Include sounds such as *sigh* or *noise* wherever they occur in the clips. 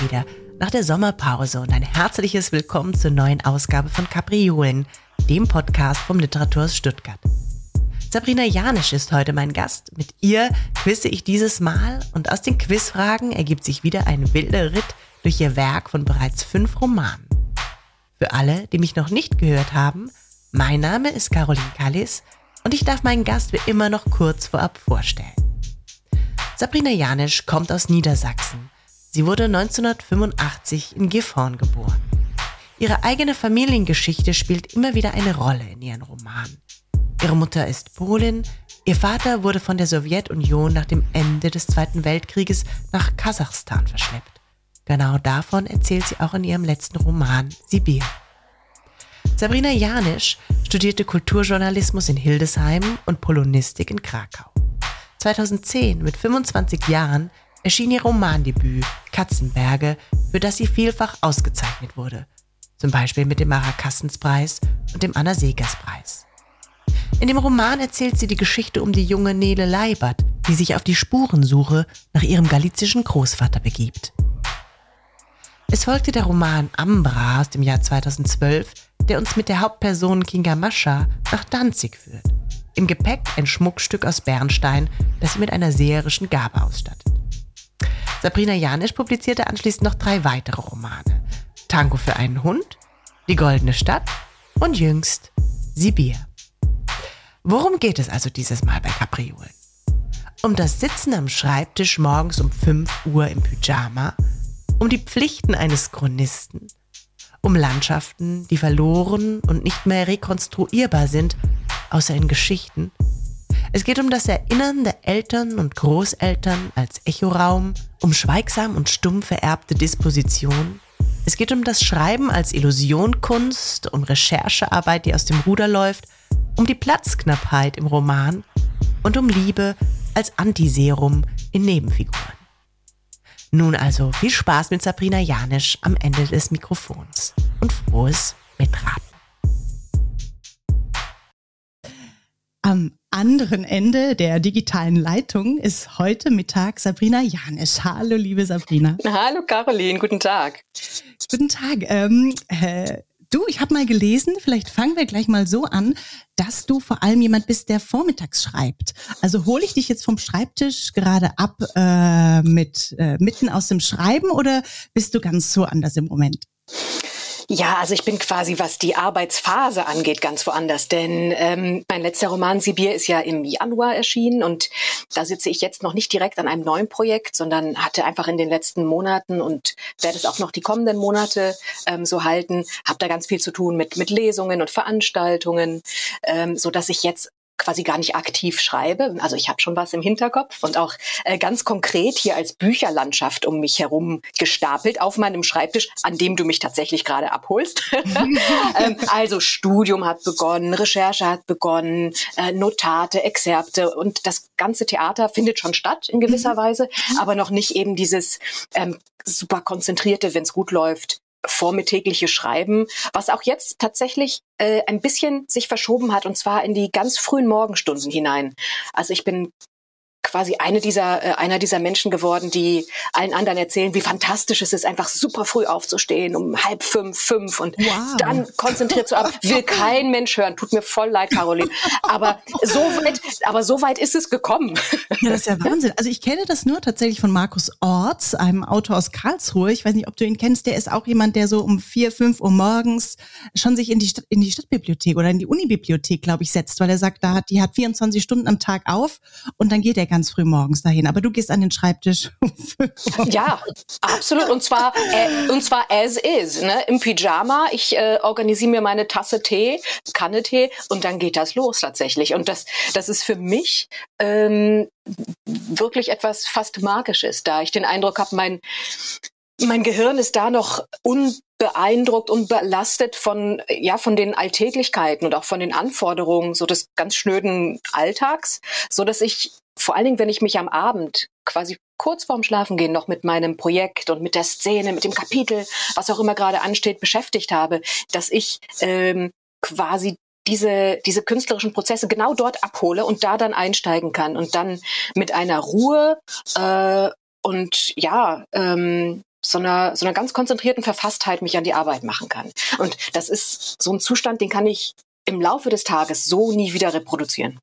Wieder nach der Sommerpause und ein herzliches Willkommen zur neuen Ausgabe von Kapriolen, dem Podcast vom Literaturhaus Stuttgart. Sabrina Janisch ist heute mein Gast. Mit ihr quizze ich dieses Mal und aus den Quizfragen ergibt sich wieder ein wilder Ritt durch ihr Werk von bereits fünf Romanen. Für alle, die mich noch nicht gehört haben, mein Name ist Caroline Kallis und ich darf meinen Gast wie immer noch kurz vorab vorstellen. Sabrina Janisch kommt aus Niedersachsen Sie wurde 1985 in Gifhorn geboren. Ihre eigene Familiengeschichte spielt immer wieder eine Rolle in ihren Romanen. Ihre Mutter ist Polin, ihr Vater wurde von der Sowjetunion nach dem Ende des Zweiten Weltkrieges nach Kasachstan verschleppt. Genau davon erzählt sie auch in ihrem letzten Roman Sibir. Sabrina Janisch studierte Kulturjournalismus in Hildesheim und Polonistik in Krakau. 2010, mit 25 Jahren, erschien ihr Romandebüt Katzenberge, für das sie vielfach ausgezeichnet wurde. Zum Beispiel mit dem Mara Kassens-Preis und dem Anna Segers-Preis. In dem Roman erzählt sie die Geschichte um die junge Nele Leibert, die sich auf die Spurensuche nach ihrem galizischen Großvater begibt. Es folgte der Roman Ambra aus dem Jahr 2012, der uns mit der Hauptperson Kinga Mascha nach Danzig führt. Im Gepäck ein Schmuckstück aus Bernstein, das sie mit einer seherischen Gabe ausstattet. Sabrina Janisch publizierte anschließend noch drei weitere Romane. Tango für einen Hund, Die goldene Stadt und jüngst Sibir. Worum geht es also dieses Mal bei Capriolen? Um das Sitzen am Schreibtisch morgens um 5 Uhr im Pyjama, um die Pflichten eines Chronisten, um Landschaften, die verloren und nicht mehr rekonstruierbar sind, außer in Geschichten. Es geht um das Erinnern der Eltern und Großeltern als Echoraum, um schweigsam und stumm vererbte Disposition. Es geht um das Schreiben als Illusionkunst, um Recherchearbeit, die aus dem Ruder läuft, um die Platzknappheit im Roman und um Liebe als Antiserum in Nebenfiguren. Nun also viel Spaß mit Sabrina Janisch am Ende des Mikrofons und frohes Mitraten. Am anderen Ende der digitalen Leitung ist heute Mittag Sabrina Janisch. Hallo, liebe Sabrina. Hallo, Caroline. Guten Tag. Guten Tag. Ähm, äh, du, ich habe mal gelesen, vielleicht fangen wir gleich mal so an, dass du vor allem jemand bist, der vormittags schreibt. Also hole ich dich jetzt vom Schreibtisch gerade ab äh, mit äh, mitten aus dem Schreiben oder bist du ganz so anders im Moment? Ja, also ich bin quasi, was die Arbeitsphase angeht, ganz woanders. Denn ähm, mein letzter Roman Sibir ist ja im Januar erschienen und da sitze ich jetzt noch nicht direkt an einem neuen Projekt, sondern hatte einfach in den letzten Monaten und werde es auch noch die kommenden Monate ähm, so halten, habe da ganz viel zu tun mit, mit Lesungen und Veranstaltungen, ähm, so dass ich jetzt quasi gar nicht aktiv schreibe. Also ich habe schon was im Hinterkopf und auch äh, ganz konkret hier als Bücherlandschaft um mich herum gestapelt auf meinem Schreibtisch, an dem du mich tatsächlich gerade abholst. *laughs* ähm, also Studium hat begonnen, Recherche hat begonnen, äh, Notate, Exzerpte und das ganze Theater findet schon statt in gewisser mhm. Weise, aber noch nicht eben dieses ähm, super konzentrierte, wenn es gut läuft, vormittägliche Schreiben, was auch jetzt tatsächlich äh, ein bisschen sich verschoben hat und zwar in die ganz frühen Morgenstunden hinein. Also ich bin quasi eine dieser, äh, einer dieser Menschen geworden, die allen anderen erzählen, wie fantastisch es ist, einfach super früh aufzustehen, um halb fünf, fünf und wow. dann konzentriert zu arbeiten. Will kein Mensch hören. Tut mir voll leid, Caroline. Aber so weit, aber so weit ist es gekommen. Ja, das ist ja Wahnsinn. Also ich kenne das nur tatsächlich von Markus Orts, einem Autor aus Karlsruhe. Ich weiß nicht, ob du ihn kennst. Der ist auch jemand, der so um vier, fünf Uhr morgens schon sich in die, Stadt, in die Stadtbibliothek oder in die Unibibliothek, glaube ich, setzt, weil er sagt, da hat, die hat 24 Stunden am Tag auf und dann geht er ganz früh morgens dahin. Aber du gehst an den Schreibtisch. *laughs* ja, absolut. Und zwar, äh, und zwar as is, ne? im Pyjama. Ich äh, organisiere mir meine Tasse Tee, Kanne Tee und dann geht das los tatsächlich. Und das, das ist für mich ähm, wirklich etwas fast Magisches, da ich den Eindruck habe, mein mein Gehirn ist da noch unbeeindruckt und belastet von, ja, von den Alltäglichkeiten und auch von den Anforderungen so des ganz schnöden Alltags, so dass ich vor allen Dingen, wenn ich mich am Abend quasi kurz vorm Schlafengehen noch mit meinem Projekt und mit der Szene, mit dem Kapitel, was auch immer gerade ansteht, beschäftigt habe, dass ich ähm, quasi diese, diese künstlerischen Prozesse genau dort abhole und da dann einsteigen kann und dann mit einer Ruhe äh, und ja, ähm, so einer, so einer ganz konzentrierten Verfasstheit mich an die Arbeit machen kann. Und das ist so ein Zustand, den kann ich im Laufe des Tages so nie wieder reproduzieren.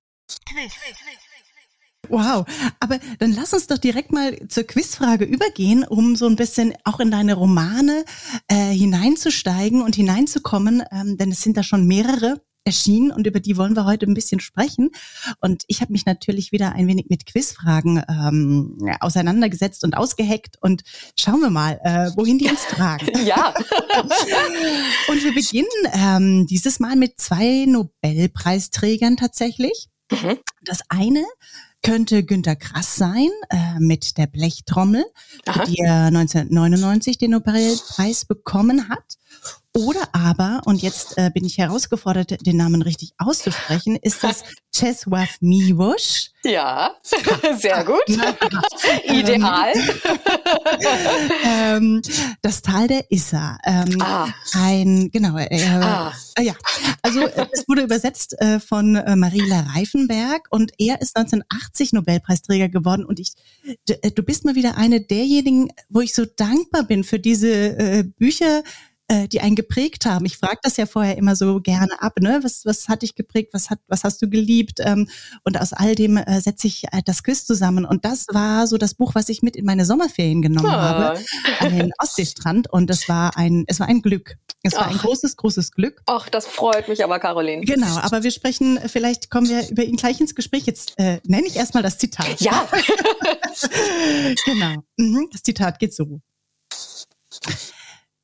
Wow, aber dann lass uns doch direkt mal zur Quizfrage übergehen, um so ein bisschen auch in deine Romane äh, hineinzusteigen und hineinzukommen, ähm, denn es sind da schon mehrere erschienen und über die wollen wir heute ein bisschen sprechen. Und ich habe mich natürlich wieder ein wenig mit Quizfragen ähm, auseinandergesetzt und ausgeheckt und schauen wir mal, äh, wohin die uns tragen. *laughs* Ja. *laughs* und wir beginnen ähm, dieses Mal mit zwei Nobelpreisträgern tatsächlich. Mhm. Das eine könnte Günter Grass sein äh, mit der Blechtrommel, Aha. die er 1999 den Nobelpreis bekommen hat. Oder aber, und jetzt äh, bin ich herausgefordert, den Namen richtig auszusprechen, ist das Czesław Miłosz. Ja, *laughs* sehr gut. Ideal. ähm, das Tal der Isser. Ähm, ah. Ein, genau, äh, ah. äh, ja. Also es wurde übersetzt äh, von äh, Mariela Reifenberg und er ist 1980 Nobelpreisträger geworden und ich, du, äh, du bist mal wieder eine derjenigen, wo ich so dankbar bin für diese äh, Bücher, äh, die einen geprägt haben. Ich frage das ja vorher immer so gerne ab, ne? Was, was hat dich geprägt? Was hat, was hast du geliebt? Ähm, und aus all dem äh, setze ich äh, das Quiz zusammen. Und das war so das Buch, was ich mit in meine Sommerferien genommen oh. habe an den Ostseestrand. Und das war ein, es war ein Glück. Es war Ach. ein großes, großes Glück. Ach, das freut mich aber, Caroline. Genau, aber wir sprechen, vielleicht kommen wir über ihn gleich ins Gespräch. Jetzt äh, nenne ich erstmal das Zitat. Ja. *laughs* genau. Mhm, das Zitat geht so.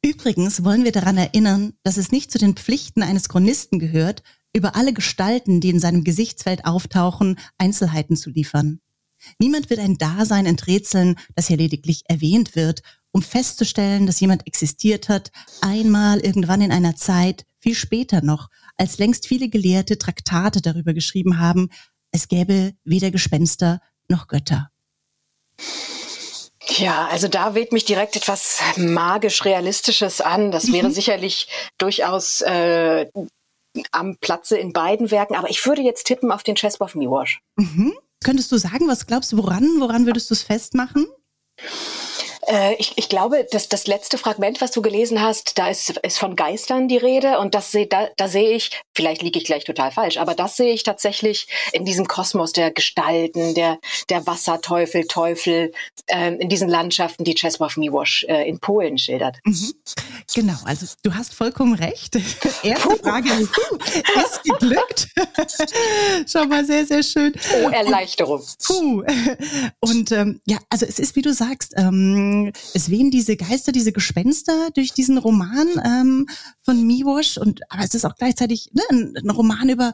Übrigens wollen wir daran erinnern, dass es nicht zu den Pflichten eines Chronisten gehört, über alle Gestalten, die in seinem Gesichtsfeld auftauchen, Einzelheiten zu liefern. Niemand wird ein Dasein enträtseln, das hier lediglich erwähnt wird, um festzustellen, dass jemand existiert hat, einmal irgendwann in einer Zeit, viel später noch, als längst viele Gelehrte Traktate darüber geschrieben haben, es gäbe weder Gespenster noch Götter. Ja, also da weht mich direkt etwas magisch-realistisches an. Das wäre mhm. sicherlich durchaus äh, am Platze in beiden Werken. Aber ich würde jetzt tippen auf den Chesbov Miłosz. Mhm. Könntest du sagen, was glaubst du, woran? Woran würdest du es festmachen? Äh, ich, ich glaube, dass das letzte Fragment, was du gelesen hast, da ist, ist von Geistern die Rede und das seh, da, da sehe ich, vielleicht liege ich gleich total falsch, aber das sehe ich tatsächlich in diesem Kosmos der Gestalten, der, der Wasserteufel, Teufel, äh, in diesen Landschaften, die Czesław Miłosz äh, in Polen schildert. Mhm. Genau, also du hast vollkommen recht. *laughs* Erste Frage ist geglückt. *laughs* Schau mal, sehr, sehr schön. Oh, Erleichterung. Puh. Und ähm, ja, also es ist, wie du sagst, ähm, es wehen diese Geister, diese Gespenster durch diesen Roman ähm, von Miwosch und aber es ist auch gleichzeitig ne, ein, ein Roman über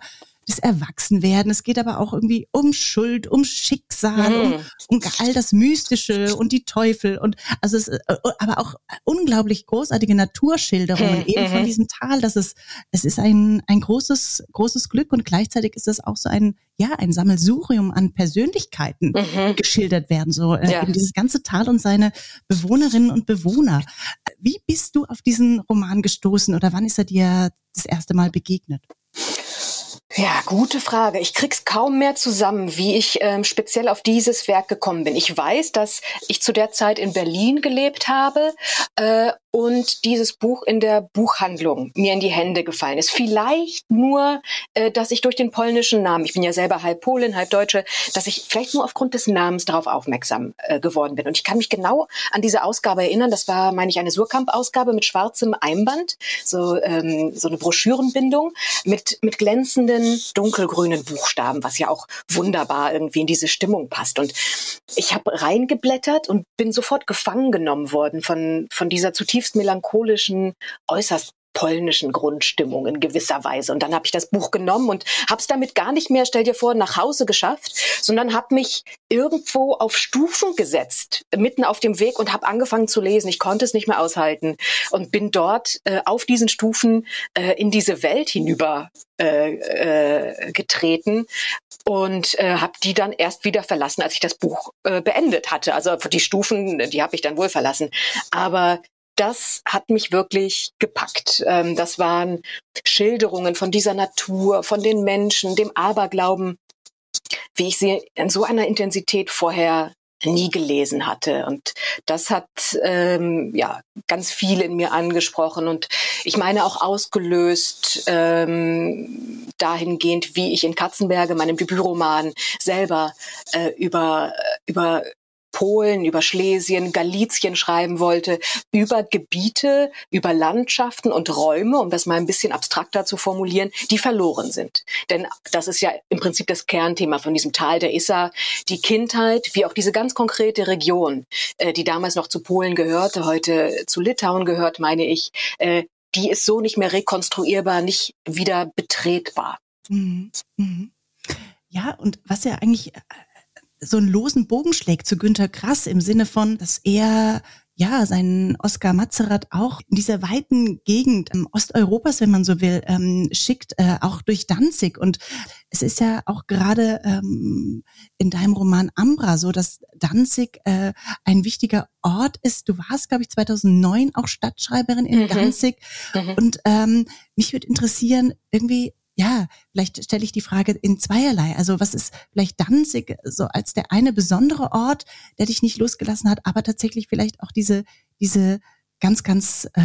das Erwachsenwerden. Es geht aber auch irgendwie um Schuld, um Schicksal, mhm. um, um all das Mystische und die Teufel und also es, äh, aber auch unglaublich großartige Naturschilderungen mhm. eben von mhm. diesem Tal. Das ist, es ist ein, ein großes, großes Glück und gleichzeitig ist es auch so ein, ja, ein Sammelsurium an Persönlichkeiten mhm. geschildert werden. So äh, ja. dieses ganze Tal und seine Bewohnerinnen und Bewohner. Wie bist du auf diesen Roman gestoßen oder wann ist er dir das erste Mal begegnet? Ja, gute Frage. Ich krieg's kaum mehr zusammen, wie ich ähm, speziell auf dieses Werk gekommen bin. Ich weiß, dass ich zu der Zeit in Berlin gelebt habe äh, und dieses Buch in der Buchhandlung mir in die Hände gefallen ist. Vielleicht nur, äh, dass ich durch den polnischen Namen, ich bin ja selber halb Polin, halb Deutsche, dass ich vielleicht nur aufgrund des Namens darauf aufmerksam äh, geworden bin. Und ich kann mich genau an diese Ausgabe erinnern. Das war, meine ich, eine Surkamp-Ausgabe mit schwarzem Einband, so, ähm, so eine Broschürenbindung mit, mit glänzenden dunkelgrünen Buchstaben, was ja auch wunderbar irgendwie in diese Stimmung passt. Und ich habe reingeblättert und bin sofort gefangen genommen worden von, von dieser zutiefst zutiefst melancholischen, äußerst polnischen Grundstimmung in gewisser Weise. Und dann habe ich das Buch genommen und habe es damit gar nicht mehr, stell dir vor, nach Hause geschafft, sondern habe mich irgendwo auf Stufen gesetzt, mitten auf dem Weg und habe angefangen zu lesen. Ich konnte es nicht mehr aushalten und bin dort äh, auf diesen Stufen äh, in diese Welt hinüber äh, äh, getreten und äh, habe die dann erst wieder verlassen, als ich das Buch äh, beendet hatte. Also die Stufen, die habe ich dann wohl verlassen. Aber das hat mich wirklich gepackt. Ähm, das waren Schilderungen von dieser Natur, von den Menschen, dem Aberglauben, wie ich sie in so einer Intensität vorher nie gelesen hatte. Und das hat ähm, ja ganz viel in mir angesprochen und ich meine auch ausgelöst ähm, dahingehend, wie ich in Katzenberge, meinem Debütroman, selber äh, über über Polen, über Schlesien, Galizien schreiben wollte, über Gebiete, über Landschaften und Räume, um das mal ein bisschen abstrakter zu formulieren, die verloren sind. Denn das ist ja im Prinzip das Kernthema von diesem Tal der Isar, die Kindheit, wie auch diese ganz konkrete Region, äh, die damals noch zu Polen gehörte, heute zu Litauen gehört, meine ich, äh, die ist so nicht mehr rekonstruierbar, nicht wieder betretbar. Mhm. Mhm. Ja, und was ja eigentlich äh, so einen losen Bogen schlägt zu Günter Krass im Sinne von, dass er ja, seinen Oskar Mazerat auch in dieser weiten Gegend ähm, Osteuropas, wenn man so will, ähm, schickt, äh, auch durch Danzig. Und es ist ja auch gerade ähm, in deinem Roman Ambra so, dass Danzig äh, ein wichtiger Ort ist. Du warst, glaube ich, 2009 auch Stadtschreiberin in mhm. Danzig. Mhm. Und ähm, mich würde interessieren, irgendwie ja, vielleicht stelle ich die Frage in zweierlei. Also was ist vielleicht Danzig so als der eine besondere Ort, der dich nicht losgelassen hat, aber tatsächlich vielleicht auch diese, diese ganz, ganz äh,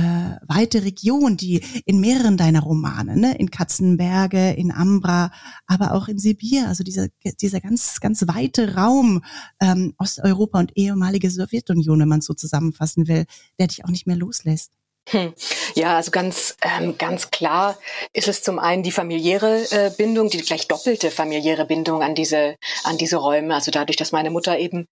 weite Region, die in mehreren deiner Romane, ne, in Katzenberge, in Ambra, aber auch in Sibir, also dieser, dieser ganz, ganz weite Raum ähm, Osteuropa und ehemalige Sowjetunion, wenn man es so zusammenfassen will, der dich auch nicht mehr loslässt. Hm. Ja, also ganz, ähm, ganz klar ist es zum einen die familiäre äh, Bindung, die gleich doppelte familiäre Bindung an diese, an diese Räume. Also dadurch, dass meine Mutter eben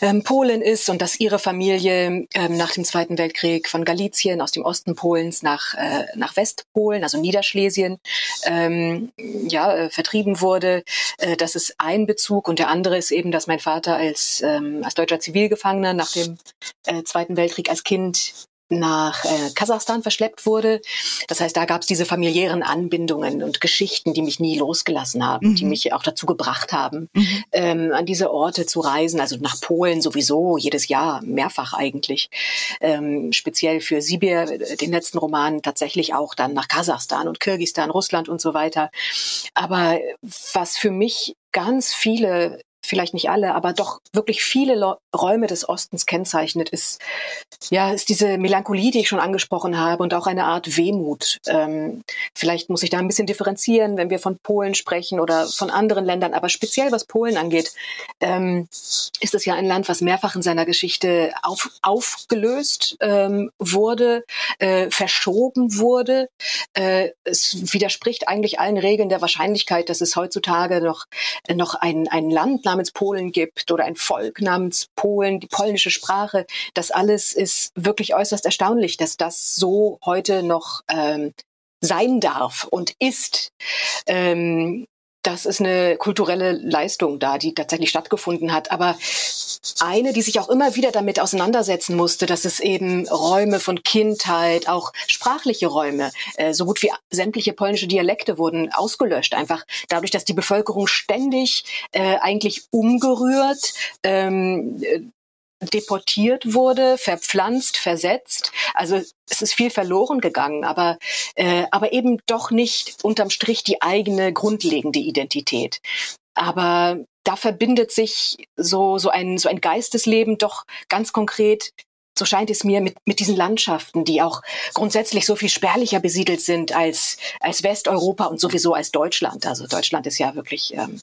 ähm, Polin ist und dass ihre Familie ähm, nach dem Zweiten Weltkrieg von Galizien aus dem Osten Polens nach, äh, nach Westpolen, also Niederschlesien, ähm, ja, äh, vertrieben wurde. Äh, das ist ein Bezug und der andere ist eben, dass mein Vater als, ähm, als deutscher Zivilgefangener nach dem äh, Zweiten Weltkrieg als Kind nach äh, Kasachstan verschleppt wurde. Das heißt, da gab es diese familiären Anbindungen und Geschichten, die mich nie losgelassen haben, mhm. die mich auch dazu gebracht haben, mhm. ähm, an diese Orte zu reisen. Also nach Polen sowieso jedes Jahr mehrfach eigentlich. Ähm, speziell für Sibir, äh, den letzten Roman, tatsächlich auch dann nach Kasachstan und Kirgistan, Russland und so weiter. Aber was für mich ganz viele vielleicht nicht alle, aber doch wirklich viele Räume des Ostens kennzeichnet, ist, ja, ist diese Melancholie, die ich schon angesprochen habe und auch eine Art Wehmut. Ähm, vielleicht muss ich da ein bisschen differenzieren, wenn wir von Polen sprechen oder von anderen Ländern, aber speziell was Polen angeht, ähm, ist es ja ein Land, was mehrfach in seiner Geschichte auf, aufgelöst ähm, wurde, äh, verschoben wurde. Äh, es widerspricht eigentlich allen Regeln der Wahrscheinlichkeit, dass es heutzutage noch, noch ein, ein Land namens Polen gibt oder ein Volk namens Polen, die polnische Sprache. Das alles ist wirklich äußerst erstaunlich, dass das so heute noch ähm, sein darf und ist. Ähm, das ist eine kulturelle Leistung da, die tatsächlich stattgefunden hat. Aber eine, die sich auch immer wieder damit auseinandersetzen musste, dass es eben Räume von Kindheit, auch sprachliche Räume, äh, so gut wie sämtliche polnische Dialekte wurden ausgelöscht, einfach dadurch, dass die Bevölkerung ständig äh, eigentlich umgerührt, ähm, deportiert wurde, verpflanzt, versetzt. Also es ist viel verloren gegangen, aber, äh, aber eben doch nicht unterm Strich die eigene grundlegende Identität. Aber da verbindet sich so, so, ein, so ein Geistesleben doch ganz konkret so scheint es mir, mit, mit diesen Landschaften, die auch grundsätzlich so viel spärlicher besiedelt sind als, als Westeuropa und sowieso als Deutschland. Also Deutschland ist ja wirklich, ähm,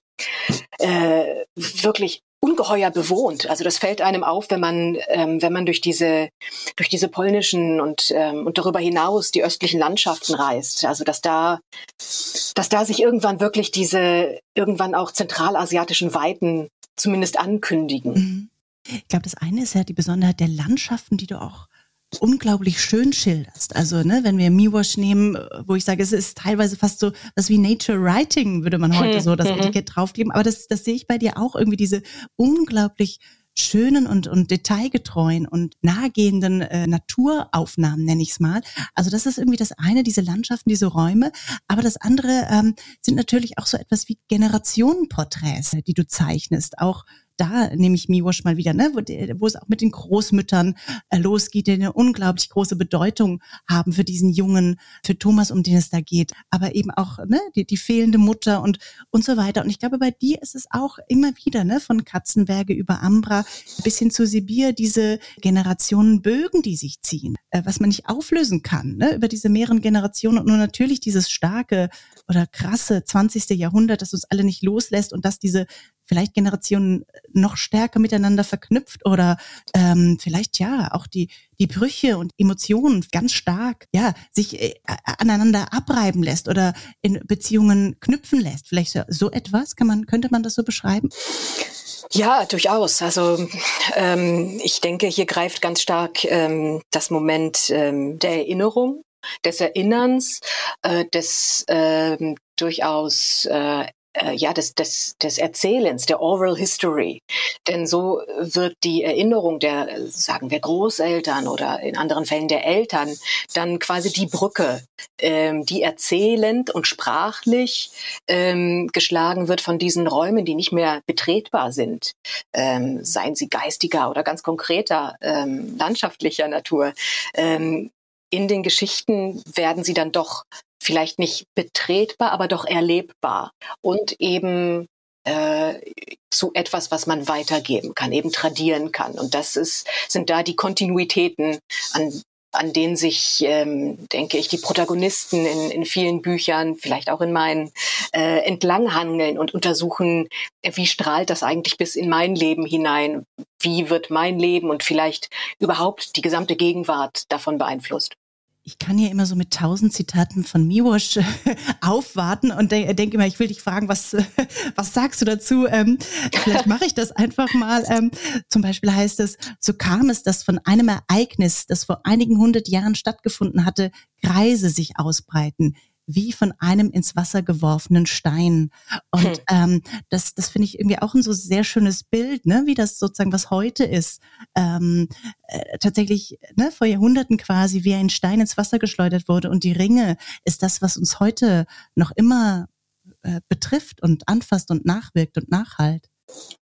äh, wirklich ungeheuer bewohnt. Also das fällt einem auf, wenn man ähm, wenn man durch diese durch diese polnischen und ähm, und darüber hinaus die östlichen Landschaften reist. Also dass da dass da sich irgendwann wirklich diese irgendwann auch zentralasiatischen Weiten zumindest ankündigen. Mhm. Ich glaube, das eine ist ja die Besonderheit der Landschaften, die du auch unglaublich schön schilderst. Also, ne, wenn wir Miwash nehmen, wo ich sage, es ist teilweise fast so was wie Nature Writing, würde man heute so das mhm. Etikett draufkleben. Aber das, das sehe ich bei dir auch irgendwie diese unglaublich schönen und, und detailgetreuen und nahegehenden äh, Naturaufnahmen, nenne ich es mal. Also das ist irgendwie das eine, diese Landschaften, diese Räume. Aber das andere ähm, sind natürlich auch so etwas wie Generationenporträts, die du zeichnest. Auch da nehme ich Miwosh mal wieder, ne, wo, wo es auch mit den Großmüttern äh, losgeht, die eine unglaublich große Bedeutung haben für diesen Jungen, für Thomas, um den es da geht, aber eben auch ne, die, die fehlende Mutter und und so weiter. Und ich glaube, bei dir ist es auch immer wieder, ne, von Katzenberge über Ambra bis hin zu Sibir, diese Generationen Bögen, die sich ziehen, äh, was man nicht auflösen kann, ne, über diese mehreren Generationen und nur natürlich dieses starke oder krasse 20. Jahrhundert, das uns alle nicht loslässt und dass diese vielleicht Generationen noch stärker miteinander verknüpft oder ähm, vielleicht ja auch die die Brüche und Emotionen ganz stark ja sich äh, aneinander abreiben lässt oder in Beziehungen knüpfen lässt. Vielleicht so, so etwas kann man könnte man das so beschreiben? Ja, durchaus. Also ähm, ich denke, hier greift ganz stark ähm, das Moment ähm, der Erinnerung, des Erinnerns, äh, des äh, durchaus äh, äh, ja, des, des, des Erzählens, der Oral History. Denn so wird die Erinnerung der, sagen wir, Großeltern oder in anderen Fällen der Eltern dann quasi die Brücke, ähm, die erzählend und sprachlich ähm, geschlagen wird von diesen Räumen, die nicht mehr betretbar sind, ähm, seien sie geistiger oder ganz konkreter ähm, landschaftlicher Natur. Ähm, in den Geschichten werden sie dann doch vielleicht nicht betretbar, aber doch erlebbar und eben äh, zu etwas, was man weitergeben kann, eben tradieren kann. Und das ist, sind da die Kontinuitäten, an, an denen sich, ähm, denke ich, die Protagonisten in, in vielen Büchern, vielleicht auch in meinen, äh, entlanghangeln und untersuchen, wie strahlt das eigentlich bis in mein Leben hinein? Wie wird mein Leben und vielleicht überhaupt die gesamte Gegenwart davon beeinflusst? Ich kann ja immer so mit tausend Zitaten von Miwosh äh, *laughs* aufwarten und de denke immer, ich will dich fragen, was, *laughs* was sagst du dazu? Ähm, vielleicht mache ich das einfach mal. Ähm, zum Beispiel heißt es, so kam es, dass von einem Ereignis, das vor einigen hundert Jahren stattgefunden hatte, Kreise sich ausbreiten, wie von einem ins Wasser geworfenen Stein. Und hm. ähm, das, das finde ich irgendwie auch ein so sehr schönes Bild, ne, wie das sozusagen, was heute ist, ähm, äh, tatsächlich ne, vor Jahrhunderten quasi wie ein Stein ins Wasser geschleudert wurde. Und die Ringe ist das, was uns heute noch immer äh, betrifft und anfasst und nachwirkt und nachhalt.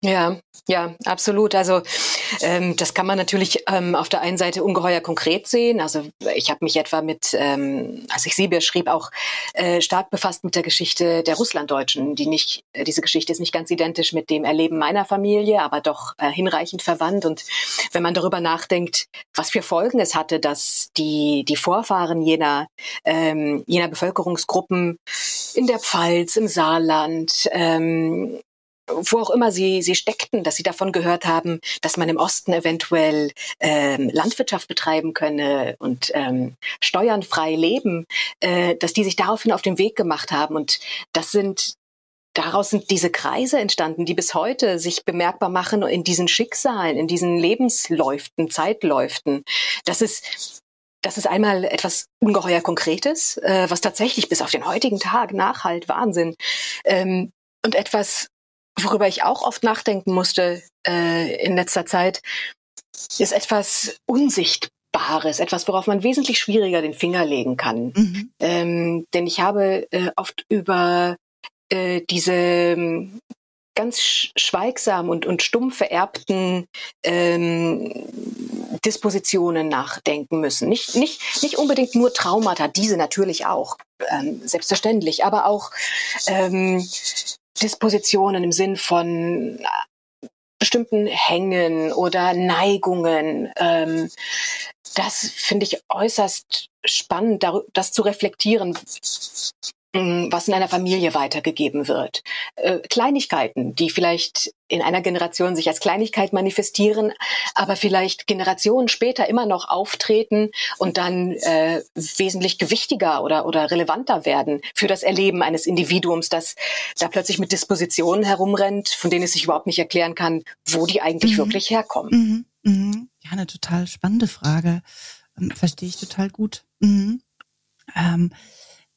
Ja, ja, absolut. Also ähm, das kann man natürlich ähm, auf der einen Seite ungeheuer konkret sehen. Also ich habe mich etwa mit, ähm, als ich Sibir schrieb, auch äh, stark befasst mit der Geschichte der Russlanddeutschen. Die nicht, äh, diese Geschichte ist nicht ganz identisch mit dem Erleben meiner Familie, aber doch äh, hinreichend verwandt. Und wenn man darüber nachdenkt, was für Folgen es hatte, dass die die Vorfahren jener ähm, jener Bevölkerungsgruppen in der Pfalz, im Saarland, ähm, wo auch immer sie, sie steckten, dass sie davon gehört haben, dass man im Osten eventuell ähm, Landwirtschaft betreiben könne und ähm, steuernfrei leben, äh, dass die sich daraufhin auf den Weg gemacht haben. Und das sind daraus sind diese Kreise entstanden, die bis heute sich bemerkbar machen in diesen Schicksalen, in diesen Lebensläuften, Zeitläuften. Das ist das ist einmal etwas ungeheuer Konkretes, äh, was tatsächlich bis auf den heutigen Tag nachhalt, Wahnsinn. Ähm, und etwas worüber ich auch oft nachdenken musste äh, in letzter Zeit, ist etwas Unsichtbares, etwas, worauf man wesentlich schwieriger den Finger legen kann. Mhm. Ähm, denn ich habe äh, oft über äh, diese ähm, ganz schweigsam und, und stumpf vererbten ähm, Dispositionen nachdenken müssen. Nicht, nicht, nicht unbedingt nur Traumata, diese natürlich auch, ähm, selbstverständlich, aber auch ähm, Dispositionen im Sinn von äh, bestimmten Hängen oder Neigungen. Ähm, das finde ich äußerst spannend, das zu reflektieren, was in einer Familie weitergegeben wird. Äh, Kleinigkeiten, die vielleicht in einer Generation sich als Kleinigkeit manifestieren, aber vielleicht Generationen später immer noch auftreten und dann äh, wesentlich gewichtiger oder, oder relevanter werden für das Erleben eines Individuums, das da plötzlich mit Dispositionen herumrennt, von denen es sich überhaupt nicht erklären kann, wo die eigentlich mhm. wirklich herkommen. Mhm. Mhm. Ja, eine total spannende Frage. Ähm, verstehe ich total gut. Mhm. Ähm,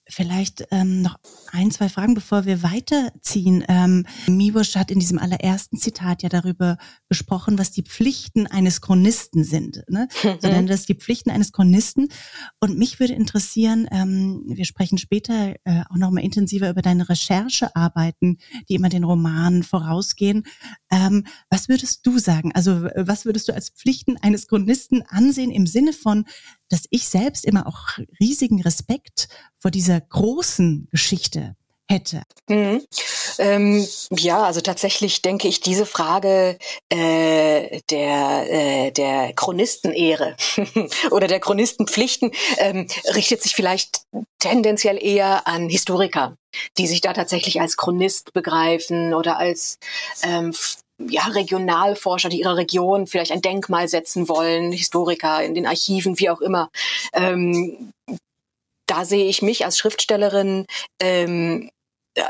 Vielleicht ähm, noch ein, zwei Fragen, bevor wir weiterziehen. Ähm, Miwosch hat in diesem allerersten Zitat ja darüber gesprochen, was die Pflichten eines Chronisten sind. Ne? Mhm. So nennen das die Pflichten eines Chronisten. Und mich würde interessieren, ähm, wir sprechen später äh, auch nochmal intensiver über deine Recherchearbeiten, die immer den Romanen vorausgehen. Ähm, was würdest du sagen? Also was würdest du als Pflichten eines Chronisten ansehen im Sinne von, dass ich selbst immer auch riesigen Respekt vor dieser großen Geschichte hätte. Mhm. Ähm, ja, also tatsächlich denke ich, diese Frage äh, der, äh, der Chronistenehre *laughs* oder der Chronistenpflichten ähm, richtet sich vielleicht tendenziell eher an Historiker, die sich da tatsächlich als Chronist begreifen oder als ähm, ja, Regionalforscher, die ihrer Region vielleicht ein Denkmal setzen wollen, Historiker in den Archiven, wie auch immer. Ähm, da sehe ich mich als Schriftstellerin ähm,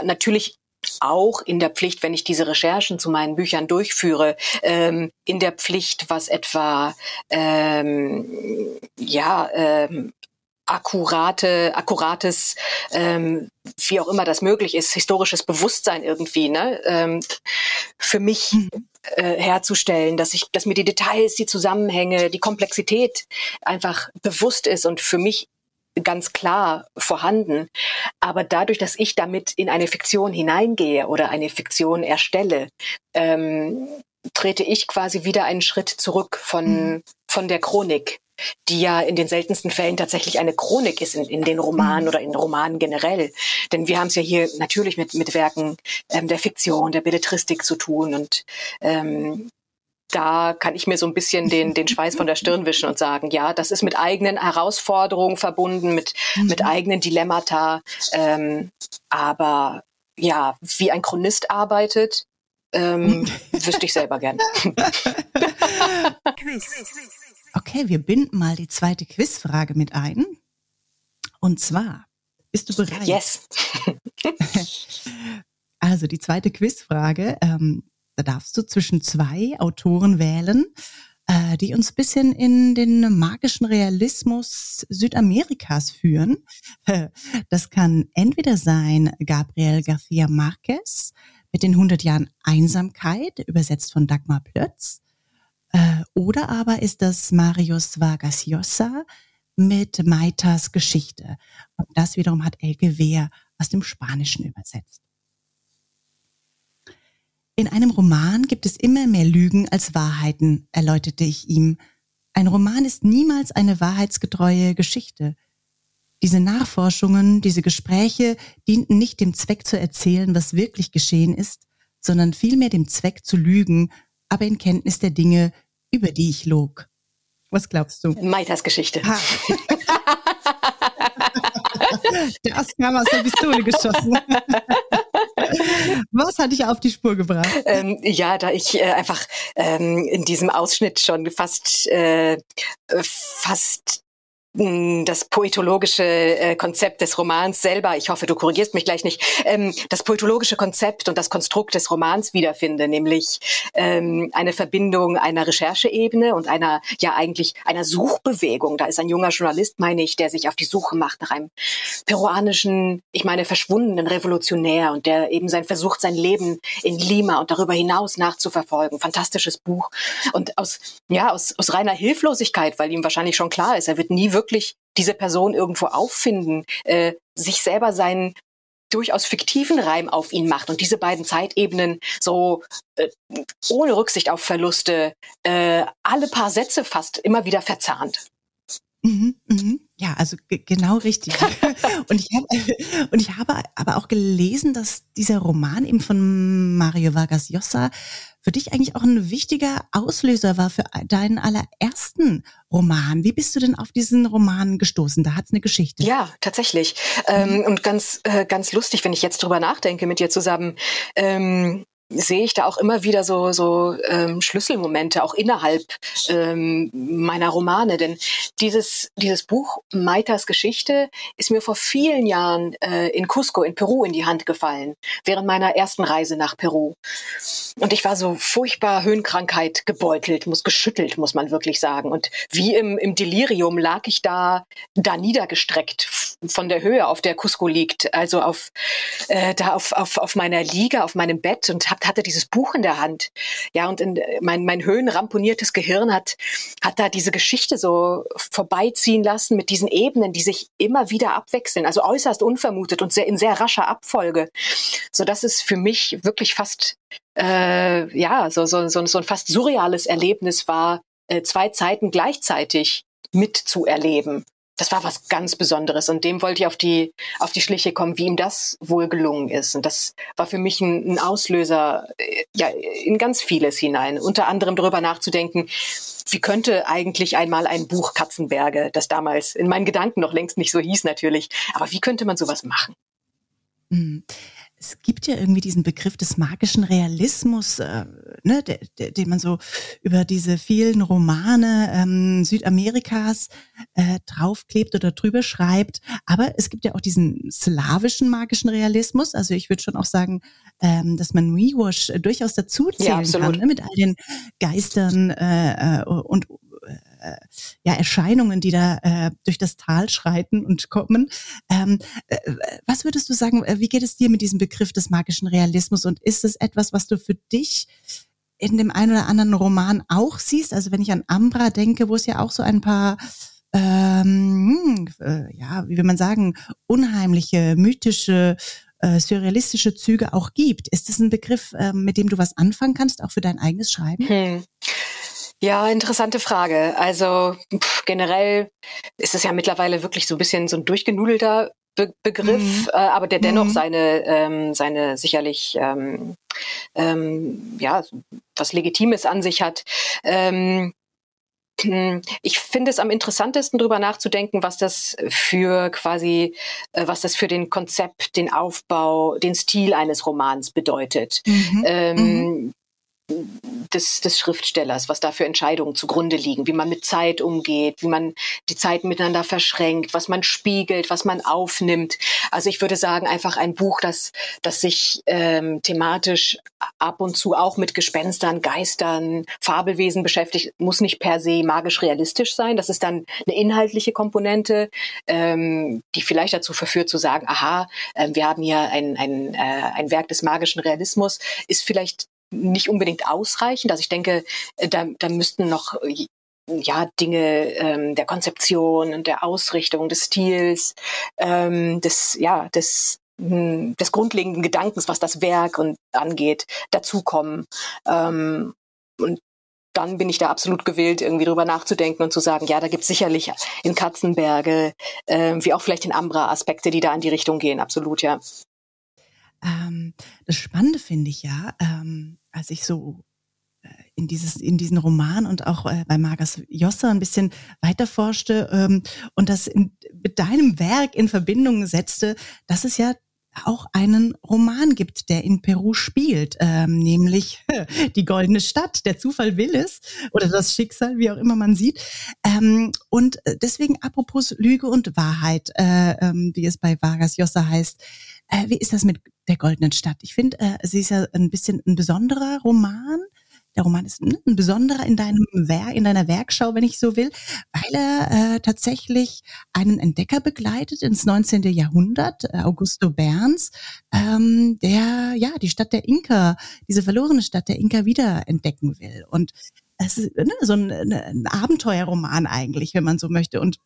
natürlich auch in der Pflicht, wenn ich diese Recherchen zu meinen Büchern durchführe, ähm, in der Pflicht, was etwa ähm, ja ähm, akkurate, akkurates, ähm, wie auch immer das möglich ist, historisches Bewusstsein irgendwie, ne, ähm, für mich mhm. äh, herzustellen, dass ich, dass mir die Details, die Zusammenhänge, die Komplexität einfach bewusst ist und für mich ganz klar vorhanden. Aber dadurch, dass ich damit in eine Fiktion hineingehe oder eine Fiktion erstelle, ähm, trete ich quasi wieder einen Schritt zurück von, mhm. von der Chronik die ja in den seltensten Fällen tatsächlich eine Chronik ist in, in den Romanen mhm. oder in Romanen generell. Denn wir haben es ja hier natürlich mit, mit Werken ähm, der Fiktion, der Belletristik zu tun und ähm, da kann ich mir so ein bisschen den, den Schweiß von der Stirn wischen und sagen, ja, das ist mit eigenen Herausforderungen verbunden, mit, mhm. mit eigenen Dilemmata. Ähm, aber ja, wie ein Chronist arbeitet, ähm, wüsste ich selber gern. *laughs* *laughs* Okay, wir binden mal die zweite Quizfrage mit ein. Und zwar, bist du bereit? Yes. *laughs* also die zweite Quizfrage, ähm, da darfst du zwischen zwei Autoren wählen, äh, die uns bisschen in den magischen Realismus Südamerikas führen. *laughs* Das kann entweder sein Gabriel García Márquez mit den 100 Jahren Einsamkeit, übersetzt von Dagmar Plötz, oder aber ist das Marius Vargas Llosa mit Maitas Geschichte. Und das wiederum hat Elke Wehr aus dem Spanischen übersetzt. In einem Roman gibt es immer mehr Lügen als Wahrheiten, erläuterte ich ihm. Ein Roman ist niemals eine wahrheitsgetreue Geschichte. Diese Nachforschungen, diese Gespräche dienten nicht dem Zweck zu erzählen, was wirklich geschehen ist, sondern vielmehr dem Zweck zu lügen, aber in Kenntnis der Dinge, über die ich log. Was glaubst du? Maitas Geschichte. *laughs* das kam aus der Pistole geschossen. *laughs* Was hat dich auf die Spur gebracht? Ähm, ja, da ich äh, einfach ähm, in diesem Ausschnitt schon fast äh, fast das poetologische äh, Konzept des Romans selber, ich hoffe, du korrigierst mich gleich nicht, ähm, das poetologische Konzept und das Konstrukt des Romans wiederfinde, nämlich ähm, eine Verbindung einer Rechercheebene und einer, ja eigentlich einer Suchbewegung. Da ist ein junger Journalist, meine ich, der sich auf die Suche macht nach einem peruanischen, ich meine, verschwundenen Revolutionär und der eben sein versucht, sein Leben in Lima und darüber hinaus nachzuverfolgen. Fantastisches Buch. Und aus, ja, aus, aus reiner Hilflosigkeit, weil ihm wahrscheinlich schon klar ist, er wird nie wirklich wirklich diese Person irgendwo auffinden, äh, sich selber seinen durchaus fiktiven Reim auf ihn macht und diese beiden Zeitebenen so äh, ohne Rücksicht auf Verluste äh, alle paar Sätze fast immer wieder verzahnt. Mhm, mhm. Ja, also genau richtig. *laughs* und ich habe und ich habe aber auch gelesen, dass dieser Roman eben von Mario Vargas Llosa für dich eigentlich auch ein wichtiger Auslöser war für deinen allerersten Roman. Wie bist du denn auf diesen Roman gestoßen? Da hat es eine Geschichte. Ja, tatsächlich. Ähm, und ganz, äh, ganz lustig, wenn ich jetzt drüber nachdenke mit dir zusammen. Ähm, sehe ich da auch immer wieder so, so ähm, Schlüsselmomente, auch innerhalb ähm, meiner Romane. Denn dieses, dieses Buch Maitas Geschichte ist mir vor vielen Jahren äh, in Cusco, in Peru, in die Hand gefallen, während meiner ersten Reise nach Peru. Und ich war so furchtbar Höhenkrankheit gebeutelt, muss geschüttelt, muss man wirklich sagen. Und wie im, im Delirium lag ich da, da niedergestreckt von der Höhe, auf der Cusco liegt, also auf äh, da auf, auf, auf meiner Liege, auf meinem Bett und hab, hatte dieses Buch in der Hand. Ja, und in, mein, mein höhenramponiertes Gehirn hat, hat da diese Geschichte so vorbeiziehen lassen mit diesen Ebenen, die sich immer wieder abwechseln, also äußerst unvermutet und sehr, in sehr rascher Abfolge. So dass es für mich wirklich fast äh, ja, so, so, so, so ein fast surreales Erlebnis war, äh, zwei Zeiten gleichzeitig mitzuerleben. Das war was ganz Besonderes und dem wollte ich auf die, auf die Schliche kommen, wie ihm das wohl gelungen ist. Und das war für mich ein, ein Auslöser äh, ja, in ganz vieles hinein. Unter anderem darüber nachzudenken, wie könnte eigentlich einmal ein Buch Katzenberge, das damals in meinen Gedanken noch längst nicht so hieß natürlich, aber wie könnte man sowas machen? Mhm es gibt ja irgendwie diesen Begriff des magischen Realismus, äh, ne, de, de, den man so über diese vielen Romane ähm, Südamerikas äh, draufklebt oder drüber schreibt. Aber es gibt ja auch diesen slawischen magischen Realismus. Also ich würde schon auch sagen, ähm, dass man Rewash durchaus dazu zählen ja, kann, ne, mit all den Geistern äh, äh und äh, ja, Erscheinungen, die da äh, durch das Tal schreiten und kommen. Ähm, äh, was würdest du sagen, äh, wie geht es dir mit diesem Begriff des magischen Realismus und ist es etwas, was du für dich in dem einen oder anderen Roman auch siehst? Also wenn ich an Ambra denke, wo es ja auch so ein paar ähm, äh, ja, wie will man sagen, unheimliche, mythische, äh, surrealistische Züge auch gibt. Ist das ein Begriff, äh, mit dem du was anfangen kannst, auch für dein eigenes Schreiben? Hm. Ja, interessante Frage. Also pff, generell ist es ja mittlerweile wirklich so ein bisschen so ein durchgenudelter Be Begriff, mhm. äh, aber der dennoch mhm. seine, ähm, seine sicherlich ähm, ähm, ja, was Legitimes an sich hat. Ähm, ich finde es am interessantesten, darüber nachzudenken, was das für quasi, äh, was das für den Konzept, den Aufbau, den Stil eines Romans bedeutet. Mhm. Ähm, mhm des, des Schriftstellers, was da für Entscheidungen zugrunde liegen, wie man mit Zeit umgeht, wie man die Zeit miteinander verschränkt, was man spiegelt, was man aufnimmt. Also ich würde sagen, einfach ein Buch, das, das sich ähm, thematisch ab und zu auch mit Gespenstern, Geistern, Fabelwesen beschäftigt, muss nicht per se magisch realistisch sein. Das ist dann eine inhaltliche Komponente, ähm, die vielleicht dazu verführt zu sagen, aha, äh, wir haben hier ein, ein, äh, ein Werk des magischen Realismus, ist vielleicht nicht unbedingt ausreichend. Also ich denke, äh, da, da müssten noch äh, ja Dinge ähm, der Konzeption und der Ausrichtung des Stils, ähm, des ja des hm, des grundlegenden Gedankens, was das Werk und angeht, dazukommen. Ähm, und dann bin ich da absolut gewillt, irgendwie drüber nachzudenken und zu sagen, ja, da gibt es sicherlich in Katzenberge, äh, wie auch vielleicht in Ambra Aspekte, die da in die Richtung gehen, absolut, ja. Ähm, das Spannende finde ich ja, ähm, als ich so äh, in dieses in diesen Roman und auch äh, bei Margas Jossa ein bisschen weiter forschte ähm, und das in, mit deinem Werk in Verbindung setzte, dass es ja auch einen Roman gibt, der in Peru spielt, ähm, nämlich *laughs* die Goldene Stadt. Der Zufall will es oder das Schicksal, wie auch immer man sieht. Ähm, und äh, deswegen apropos Lüge und Wahrheit, äh, ähm, wie es bei Vargas Llosa heißt. Äh, wie ist das mit der Goldenen Stadt? Ich finde, äh, sie ist ja ein bisschen ein besonderer Roman. Der Roman ist ein besonderer in deinem Werk, in deiner Werkschau, wenn ich so will, weil er äh, tatsächlich einen Entdecker begleitet ins 19. Jahrhundert, äh, Augusto Berns, ähm, der ja die Stadt der Inka, diese verlorene Stadt der Inka wieder entdecken will. Und es ist ne, so ein, ein Abenteuerroman eigentlich, wenn man so möchte. Und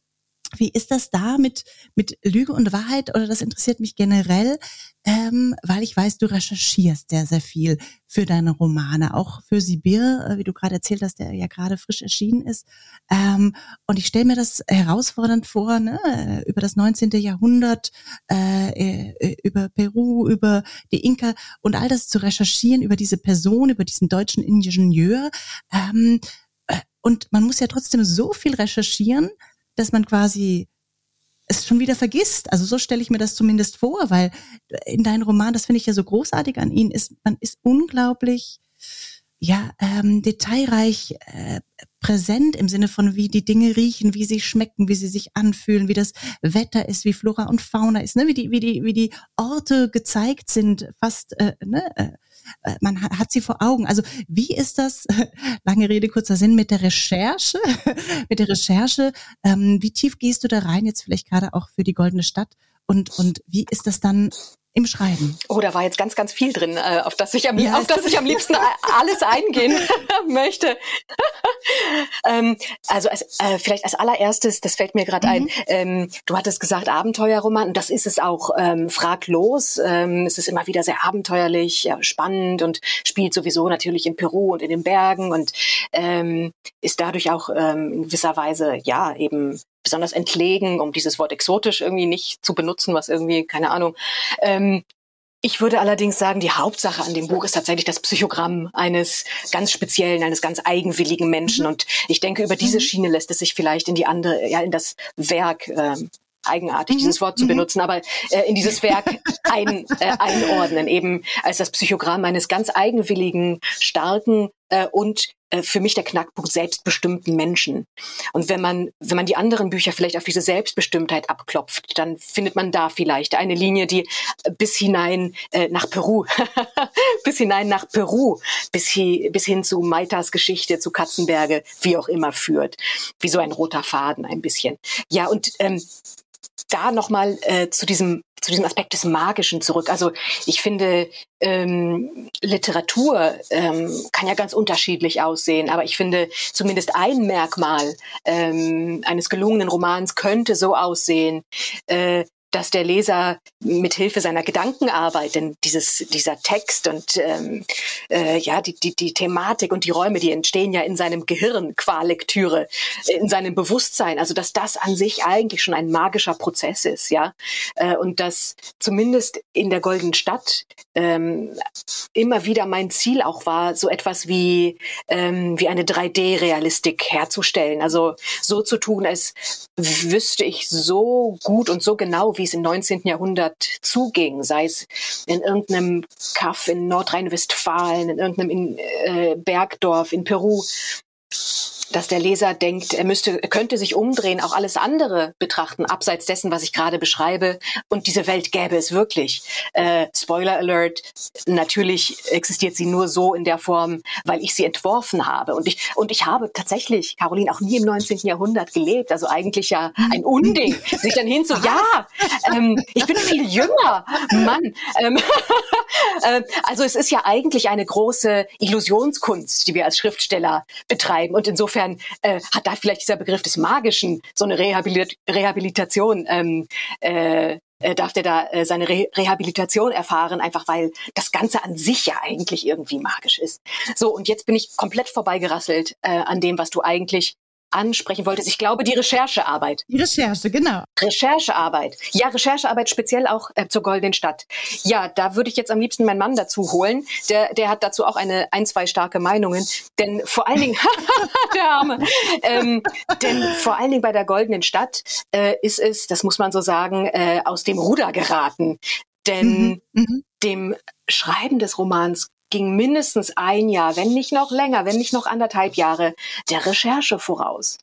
wie ist das da mit, mit Lüge und Wahrheit? Oder das interessiert mich generell, ähm, weil ich weiß, du recherchierst sehr, sehr viel für deine Romane, auch für Sibir, äh, wie du gerade erzählt hast, der ja gerade frisch erschienen ist. Ähm, und ich stelle mir das herausfordernd vor, ne? über das 19. Jahrhundert, äh, äh, über Peru, über die Inka und all das zu recherchieren, über diese Person, über diesen deutschen Ingenieur. Ähm, äh, und man muss ja trotzdem so viel recherchieren, dass man quasi es schon wieder vergisst. Also so stelle ich mir das zumindest vor, weil in deinem Roman, das finde ich ja so großartig an ihnen, ist, man ist unglaublich ja, ähm, detailreich äh, präsent im Sinne von, wie die Dinge riechen, wie sie schmecken, wie sie sich anfühlen, wie das Wetter ist, wie Flora und Fauna ist, ne? wie, die, wie, die, wie die Orte gezeigt sind, fast, äh, ne? Äh, man hat sie vor Augen. Also wie ist das, *laughs* lange Rede, kurzer Sinn, mit der Recherche? *laughs* mit der Recherche, ähm, wie tief gehst du da rein, jetzt vielleicht gerade auch für die Goldene Stadt? Und, und wie ist das dann im Schreiben? Oh, da war jetzt ganz, ganz viel drin, äh, auf das ich am, ja, auf das ich am liebsten alles eingehen *laughs* möchte. *laughs* ähm, also als, äh, vielleicht als allererstes, das fällt mir gerade mhm. ein, ähm, du hattest gesagt Abenteuerroman und das ist es auch ähm, fraglos. Ähm, es ist immer wieder sehr abenteuerlich, ja, spannend und spielt sowieso natürlich in Peru und in den Bergen und ähm, ist dadurch auch ähm, in gewisser Weise ja eben besonders entlegen, um dieses Wort exotisch irgendwie nicht zu benutzen, was irgendwie, keine Ahnung. Ähm, ich würde allerdings sagen, die Hauptsache an dem Buch ist tatsächlich das Psychogramm eines ganz speziellen, eines ganz eigenwilligen Menschen. Mhm. Und ich denke, über diese mhm. Schiene lässt es sich vielleicht in die andere, ja, in das Werk ähm, eigenartig, mhm. dieses Wort zu mhm. benutzen, aber äh, in dieses Werk ein, äh, einordnen, eben als das Psychogramm eines ganz eigenwilligen, starken äh, und äh, für mich der Knackpunkt selbstbestimmten Menschen. Und wenn man, wenn man die anderen Bücher vielleicht auf diese Selbstbestimmtheit abklopft, dann findet man da vielleicht eine Linie, die bis hinein äh, nach Peru, *laughs* bis hinein nach Peru, bis, hi, bis hin zu Maitas Geschichte, zu Katzenberge, wie auch immer führt. Wie so ein roter Faden ein bisschen. Ja, und ähm, da nochmal äh, zu diesem zu diesem Aspekt des Magischen zurück. Also ich finde, ähm, Literatur ähm, kann ja ganz unterschiedlich aussehen, aber ich finde zumindest ein Merkmal ähm, eines gelungenen Romans könnte so aussehen, äh, dass der Leser mit Hilfe seiner Gedankenarbeit, denn dieses, dieser Text und ähm, äh, ja die, die, die Thematik und die Räume, die entstehen ja in seinem Gehirn qua Lektüre, in seinem Bewusstsein, also dass das an sich eigentlich schon ein magischer Prozess ist, ja, äh, und dass zumindest in der Goldenen Stadt ähm, immer wieder mein Ziel auch war, so etwas wie ähm, wie eine 3D-Realistik herzustellen, also so zu tun, als wüsste ich so gut und so genau, wie es im 19. Jahrhundert zuging, sei es in irgendeinem Kaff in Nordrhein-Westfalen, in irgendeinem äh, Bergdorf in Peru dass der Leser denkt, er müsste, er könnte sich umdrehen, auch alles andere betrachten, abseits dessen, was ich gerade beschreibe. Und diese Welt gäbe es wirklich. Äh, Spoiler Alert, natürlich existiert sie nur so in der Form, weil ich sie entworfen habe. Und ich, und ich habe tatsächlich, Caroline, auch nie im 19. Jahrhundert gelebt. Also eigentlich ja ein Unding, *laughs* sich dann hinzu, ja, ähm, ich bin viel jünger, Mann. Ähm, *laughs* äh, also es ist ja eigentlich eine große Illusionskunst, die wir als Schriftsteller betreiben. Und insofern insofern äh, hat da vielleicht dieser Begriff des Magischen so eine Rehabilit Rehabilitation ähm, äh, äh, darf der da äh, seine Re Rehabilitation erfahren, einfach weil das Ganze an sich ja eigentlich irgendwie magisch ist. So, und jetzt bin ich komplett vorbeigerasselt äh, an dem, was du eigentlich ansprechen wolltest. Ich glaube, die Recherchearbeit. Die Recherche, genau. Recherchearbeit. Ja, Recherchearbeit speziell auch äh, zur Goldenen Stadt. Ja, da würde ich jetzt am liebsten meinen Mann dazu holen. Der, der hat dazu auch eine ein, zwei starke Meinungen. Denn vor allen Dingen, *laughs* der Arme, ähm, denn vor allen Dingen bei der Goldenen Stadt äh, ist es, das muss man so sagen, äh, aus dem Ruder geraten. Denn mhm, mhm. dem Schreiben des Romans ging mindestens ein Jahr, wenn nicht noch länger, wenn nicht noch anderthalb Jahre der Recherche voraus.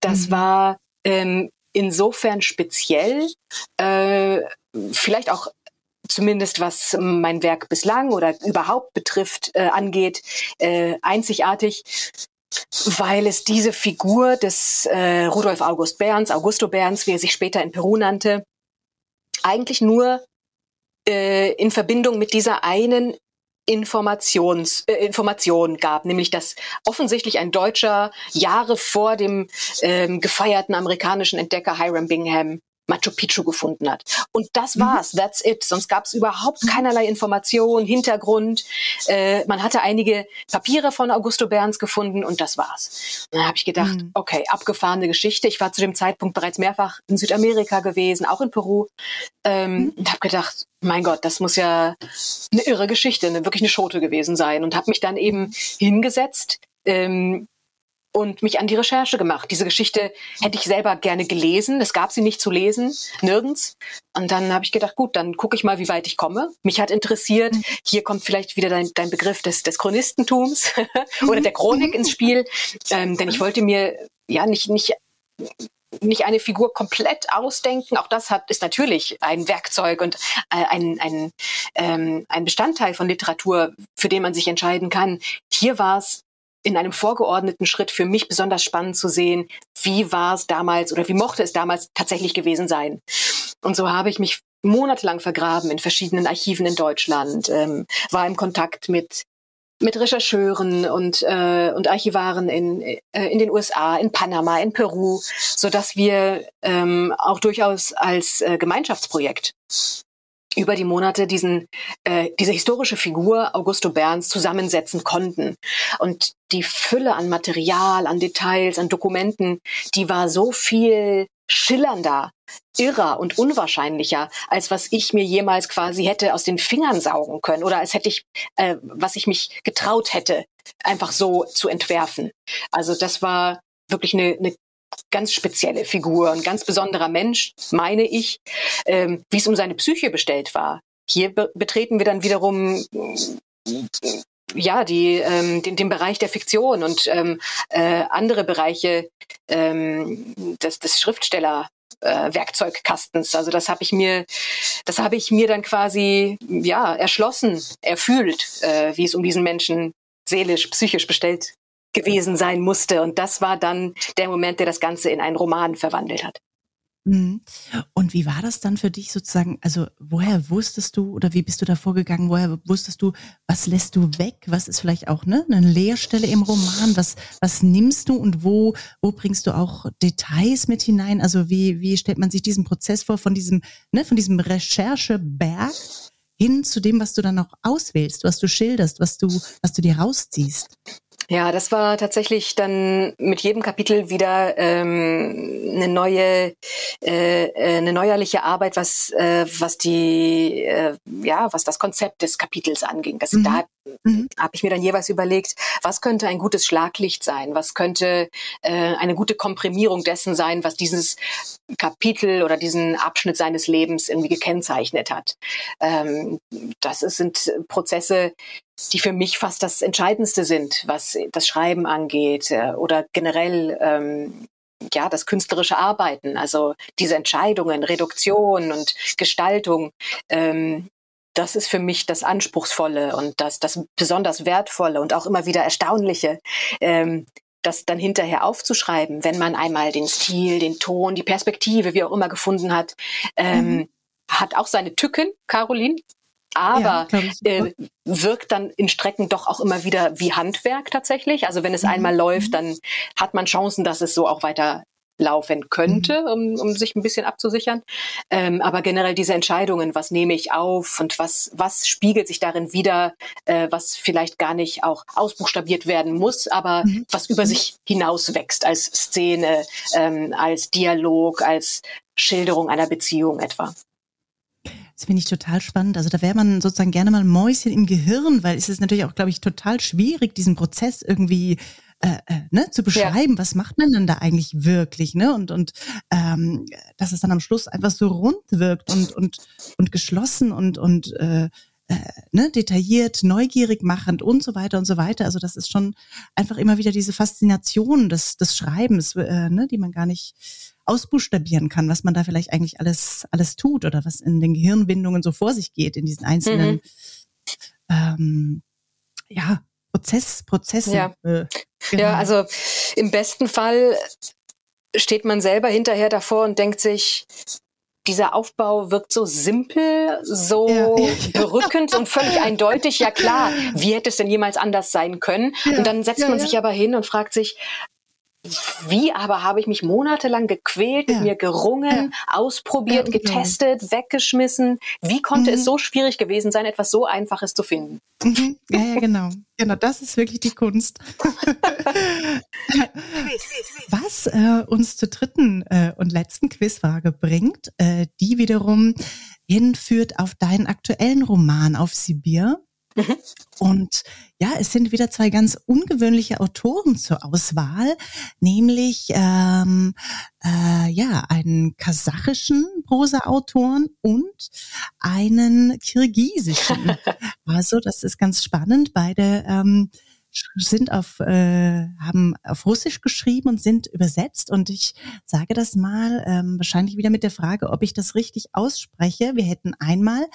Das mhm. war ähm, insofern speziell, äh, vielleicht auch zumindest was mein Werk bislang oder überhaupt betrifft, äh, angeht, äh, einzigartig, weil es diese Figur des äh, Rudolf August Berns, Augusto Berns, wie er sich später in Peru nannte, eigentlich nur äh, in Verbindung mit dieser einen Informations, äh, Information gab, nämlich dass offensichtlich ein Deutscher Jahre vor dem ähm, gefeierten amerikanischen Entdecker Hiram Bingham Machu Picchu gefunden hat. Und das mhm. war's, that's it. Sonst gab es überhaupt keinerlei Information, Hintergrund. Äh, man hatte einige Papiere von Augusto Berns gefunden und das war's. Dann habe ich gedacht, mhm. okay, abgefahrene Geschichte. Ich war zu dem Zeitpunkt bereits mehrfach in Südamerika gewesen, auch in Peru, ähm, mhm. und habe gedacht, mein Gott, das muss ja eine irre Geschichte, eine, wirklich eine Schote gewesen sein. Und habe mich dann eben hingesetzt, ähm, und mich an die Recherche gemacht. Diese Geschichte hätte ich selber gerne gelesen. Es gab sie nicht zu lesen, nirgends. Und dann habe ich gedacht, gut, dann gucke ich mal, wie weit ich komme. Mich hat interessiert, mhm. hier kommt vielleicht wieder dein, dein Begriff des, des Chronistentums *laughs* oder der Chronik ins Spiel. Ähm, denn ich wollte mir ja nicht, nicht nicht eine Figur komplett ausdenken. Auch das hat, ist natürlich ein Werkzeug und äh, ein, ein, ähm, ein Bestandteil von Literatur, für den man sich entscheiden kann. Hier war es in einem vorgeordneten Schritt für mich besonders spannend zu sehen, wie war es damals oder wie mochte es damals tatsächlich gewesen sein. Und so habe ich mich monatelang vergraben in verschiedenen Archiven in Deutschland, ähm, war im Kontakt mit mit Rechercheuren und, äh, und Archivaren in, äh, in den USA, in Panama, in Peru, so dass wir ähm, auch durchaus als äh, Gemeinschaftsprojekt über die Monate diesen, äh, diese historische Figur Augusto Berns zusammensetzen konnten. Und die Fülle an Material, an Details, an Dokumenten, die war so viel schillernder, irrer und unwahrscheinlicher, als was ich mir jemals quasi hätte aus den Fingern saugen können oder als hätte ich, äh, was ich mich getraut hätte, einfach so zu entwerfen. Also das war wirklich eine, eine ganz spezielle Figur, ein ganz besonderer Mensch, meine ich, ähm, wie es um seine Psyche bestellt war. Hier be betreten wir dann wiederum ja, die, ähm, den, den Bereich der Fiktion und ähm, äh, andere Bereiche ähm, des, des Schriftsteller. Äh, Werkzeugkastens. Also das habe ich mir, das habe ich mir dann quasi ja erschlossen, erfühlt, äh, wie es um diesen Menschen seelisch, psychisch bestellt gewesen sein musste. Und das war dann der Moment, der das Ganze in einen Roman verwandelt hat. Mhm. Und wie war das dann für dich sozusagen? Also woher wusstest du oder wie bist du da vorgegangen? Woher wusstest du, was lässt du weg? Was ist vielleicht auch ne, eine Leerstelle im Roman? Was, was nimmst du und wo, wo bringst du auch Details mit hinein? Also wie, wie stellt man sich diesen Prozess vor von diesem, ne, von diesem Rechercheberg hin zu dem, was du dann auch auswählst, was du schilderst, was du, was du dir rausziehst? Ja, das war tatsächlich dann mit jedem Kapitel wieder ähm, eine neue, äh, äh, eine neuerliche Arbeit, was äh, was die, äh, ja, was das Konzept des Kapitels anging. Also mhm. da mhm. habe ich mir dann jeweils überlegt, was könnte ein gutes Schlaglicht sein, was könnte äh, eine gute Komprimierung dessen sein, was dieses Kapitel oder diesen Abschnitt seines Lebens irgendwie gekennzeichnet hat. Ähm, das ist, sind Prozesse, die für mich fast das Entscheidendste sind, was das Schreiben angeht äh, oder generell ähm, ja das künstlerische Arbeiten, also diese Entscheidungen, Reduktion und Gestaltung. Ähm, das ist für mich das Anspruchsvolle und das, das besonders Wertvolle und auch immer wieder Erstaunliche, ähm, das dann hinterher aufzuschreiben, wenn man einmal den Stil, den Ton, die Perspektive, wie auch immer gefunden hat, ähm, mhm. hat auch seine Tücken, Caroline aber ja, äh, wirkt dann in Strecken doch auch immer wieder wie Handwerk tatsächlich. Also wenn es mhm. einmal läuft, dann hat man Chancen, dass es so auch weiter laufen könnte, mhm. um, um sich ein bisschen abzusichern. Ähm, aber generell diese Entscheidungen, was nehme ich auf und was, was spiegelt sich darin wieder, äh, was vielleicht gar nicht auch ausbuchstabiert werden muss, aber mhm. was über mhm. sich hinaus wächst als Szene, ähm, als Dialog, als Schilderung einer Beziehung etwa. Das finde ich total spannend. Also da wäre man sozusagen gerne mal ein Mäuschen im Gehirn, weil es ist natürlich auch, glaube ich, total schwierig, diesen Prozess irgendwie äh, äh, ne, zu beschreiben, ja. was macht man denn da eigentlich wirklich, ne? Und und ähm, dass es dann am Schluss einfach so rund wirkt und und und geschlossen und und äh, äh, ne, detailliert, neugierig machend und so weiter und so weiter. Also das ist schon einfach immer wieder diese Faszination des, des Schreibens, äh, ne, die man gar nicht ausbuchstabieren kann, was man da vielleicht eigentlich alles, alles tut oder was in den Gehirnbindungen so vor sich geht, in diesen einzelnen mhm. ähm, ja, Prozess, Prozesse. Ja. Äh, genau. ja, also im besten Fall steht man selber hinterher davor und denkt sich, dieser Aufbau wirkt so simpel, so ja, ja, berückend und völlig eindeutig. Ja klar, wie hätte es denn jemals anders sein können? Und dann setzt man sich aber hin und fragt sich, wie aber habe ich mich monatelang gequält, ja. mit mir gerungen, ja. ausprobiert, ja, genau. getestet, weggeschmissen. Wie konnte mhm. es so schwierig gewesen sein, etwas so Einfaches zu finden? Mhm. Ja, ja, genau. Genau, das ist wirklich die Kunst. *laughs* Was äh, uns zur dritten äh, und letzten Quizfrage bringt, äh, die wiederum hinführt auf deinen aktuellen Roman auf Sibir. Mhm. Und ja, es sind wieder zwei ganz ungewöhnliche Autoren zur Auswahl, nämlich ähm, äh, ja einen kasachischen Prosa-Autoren und einen kirgisischen. *laughs* also das ist ganz spannend. Beide ähm, sind auf, äh, haben auf Russisch geschrieben und sind übersetzt. Und ich sage das mal, ähm, wahrscheinlich wieder mit der Frage, ob ich das richtig ausspreche. Wir hätten einmal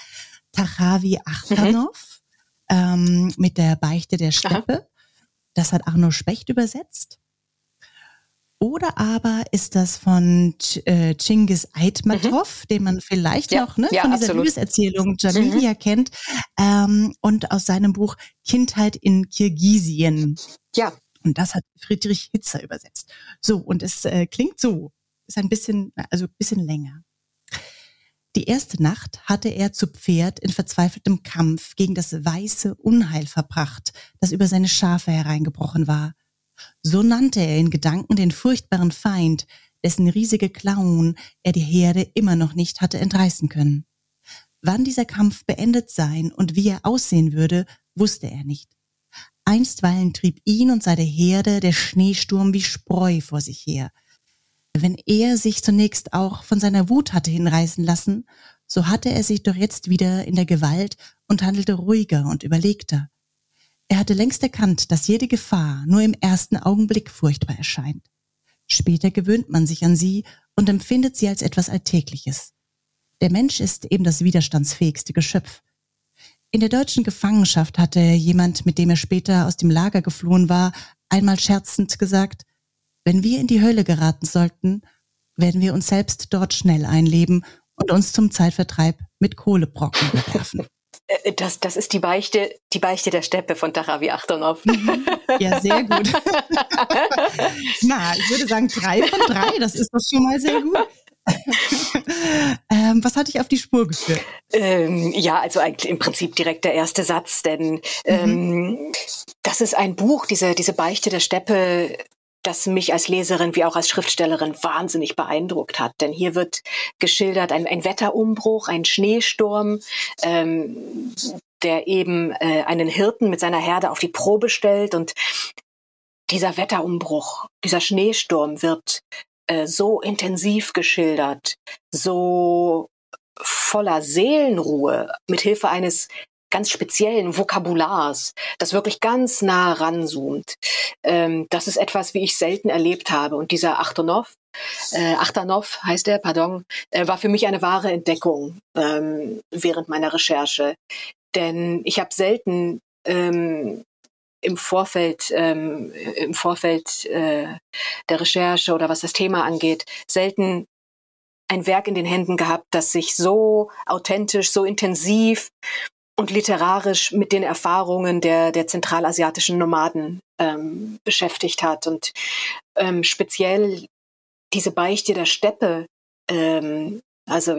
Tachavi *laughs* Achtanov mhm. Ähm, mit der Beichte der Steppe. Aha. Das hat Arno Specht übersetzt. Oder aber ist das von äh, Chingis Aitmatov, mhm. den man vielleicht ja, noch ne, ja, von dieser Liebeserzählung Jamilia mhm. kennt, ähm, und aus seinem Buch Kindheit in Kirgisien. Ja. Und das hat Friedrich Hitzer übersetzt. So, und es äh, klingt so, ist ein bisschen, also ein bisschen länger. Die erste Nacht hatte er zu Pferd in verzweifeltem Kampf gegen das weiße Unheil verbracht, das über seine Schafe hereingebrochen war. So nannte er in Gedanken den furchtbaren Feind, dessen riesige Klauen er die Herde immer noch nicht hatte entreißen können. Wann dieser Kampf beendet sein und wie er aussehen würde, wusste er nicht. Einstweilen trieb ihn und seine Herde der Schneesturm wie Spreu vor sich her. Wenn er sich zunächst auch von seiner Wut hatte hinreißen lassen, so hatte er sich doch jetzt wieder in der Gewalt und handelte ruhiger und überlegter. Er hatte längst erkannt, dass jede Gefahr nur im ersten Augenblick furchtbar erscheint. Später gewöhnt man sich an sie und empfindet sie als etwas Alltägliches. Der Mensch ist eben das widerstandsfähigste Geschöpf. In der deutschen Gefangenschaft hatte jemand, mit dem er später aus dem Lager geflohen war, einmal scherzend gesagt, wenn wir in die Hölle geraten sollten, werden wir uns selbst dort schnell einleben und uns zum Zeitvertreib mit Kohlebrocken bewerfen. *laughs* Äh, das, das ist die Beichte, die Beichte der Steppe von Taravi Achtonov. Mhm. Ja, sehr gut. *laughs* Na, ich würde sagen drei von drei, das ist doch schon mal sehr gut. *laughs* ähm, was hat dich auf die Spur geführt? Ähm, ja, also eigentlich im Prinzip direkt der erste Satz, denn ähm, mhm. das ist ein Buch, diese, diese Beichte der Steppe das mich als Leserin wie auch als Schriftstellerin wahnsinnig beeindruckt hat. Denn hier wird geschildert ein, ein Wetterumbruch, ein Schneesturm, ähm, der eben äh, einen Hirten mit seiner Herde auf die Probe stellt. Und dieser Wetterumbruch, dieser Schneesturm wird äh, so intensiv geschildert, so voller Seelenruhe, mit Hilfe eines ganz speziellen Vokabulars, das wirklich ganz nah ranzoomt. Ähm, das ist etwas, wie ich selten erlebt habe. Und dieser Achtonov, äh, Achtanov heißt er, pardon, äh, war für mich eine wahre Entdeckung ähm, während meiner Recherche. Denn ich habe selten ähm, im Vorfeld, ähm, im Vorfeld äh, der Recherche oder was das Thema angeht, selten ein Werk in den Händen gehabt, das sich so authentisch, so intensiv und literarisch mit den Erfahrungen der, der zentralasiatischen Nomaden ähm, beschäftigt hat. Und ähm, speziell diese Beichte der Steppe, ähm, also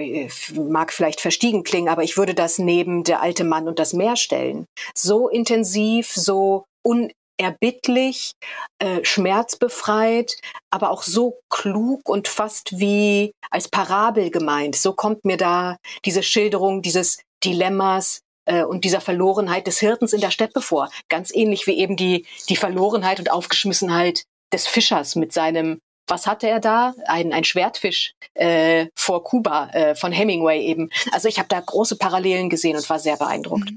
mag vielleicht verstiegen klingen, aber ich würde das neben der alte Mann und das Meer stellen. So intensiv, so unerbittlich, äh, schmerzbefreit, aber auch so klug und fast wie als Parabel gemeint. So kommt mir da diese Schilderung dieses Dilemmas äh, und dieser Verlorenheit des Hirtens in der Steppe vor. Ganz ähnlich wie eben die, die Verlorenheit und Aufgeschmissenheit des Fischers mit seinem was hatte er da? Ein, ein Schwertfisch äh, vor Kuba äh, von Hemingway eben. Also ich habe da große Parallelen gesehen und war sehr beeindruckt.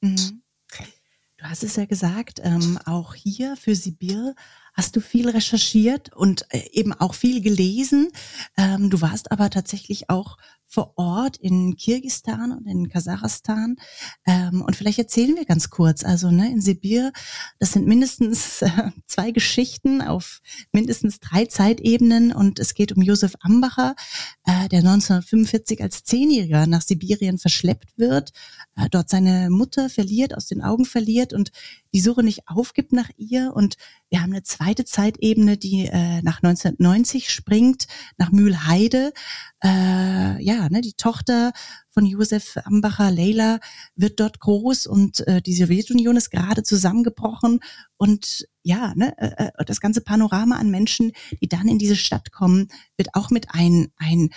Mhm. Mhm. Du hast es ja gesagt, ähm, auch hier für Sibir hast du viel recherchiert und äh, eben auch viel gelesen. Ähm, du warst aber tatsächlich auch vor Ort in Kirgistan und in Kasachstan. Ähm, und vielleicht erzählen wir ganz kurz. Also ne, in Sibir, das sind mindestens *laughs* äh, zwei Geschichten auf mindestens drei Zeitebenen. Und es geht um Josef Ambacher, äh, der 1945 als Zehnjähriger nach Sibirien verschleppt wird, äh, dort seine Mutter verliert, aus den Augen verliert und die Suche nicht aufgibt nach ihr. Und wir haben eine zweite Zeitebene, die äh, nach 1990 springt, nach Mühlheide. Äh, ja, ne, die Tochter von Josef Ambacher, Leila, wird dort groß und äh, die Sowjetunion ist gerade zusammengebrochen. Und ja, ne, äh, äh das ganze Panorama an Menschen, die dann in diese Stadt kommen, wird auch mit ein, ein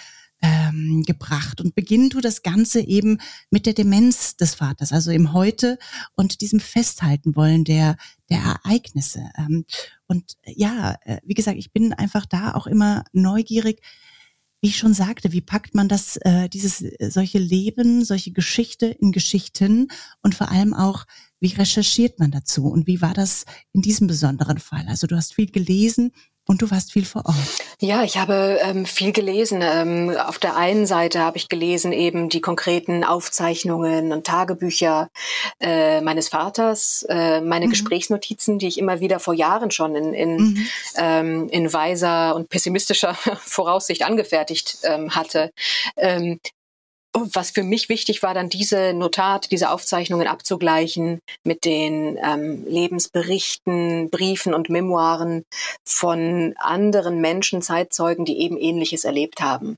ähm, gebracht. Und beginnen du das Ganze eben mit der Demenz des Vaters, also im Heute und diesem Festhalten wollen der, der Ereignisse. Ähm, und ja, äh, wie gesagt, ich bin einfach da auch immer neugierig. wie ich schon sagte, wie packt man das, äh, dieses, äh, solche Leben, solche Geschichte in Geschichten und vor allem auch, wie recherchiert man dazu und wie war das in diesem besonderen Fall? Also du hast viel gelesen, und du warst viel vor Ort. Ja, ich habe ähm, viel gelesen. Ähm, auf der einen Seite habe ich gelesen eben die konkreten Aufzeichnungen und Tagebücher äh, meines Vaters, äh, meine mhm. Gesprächsnotizen, die ich immer wieder vor Jahren schon in, in, mhm. ähm, in weiser und pessimistischer *laughs* Voraussicht angefertigt ähm, hatte. Was für mich wichtig war, dann diese Notate, diese Aufzeichnungen abzugleichen mit den ähm, Lebensberichten, Briefen und Memoiren von anderen Menschen, Zeitzeugen, die eben Ähnliches erlebt haben.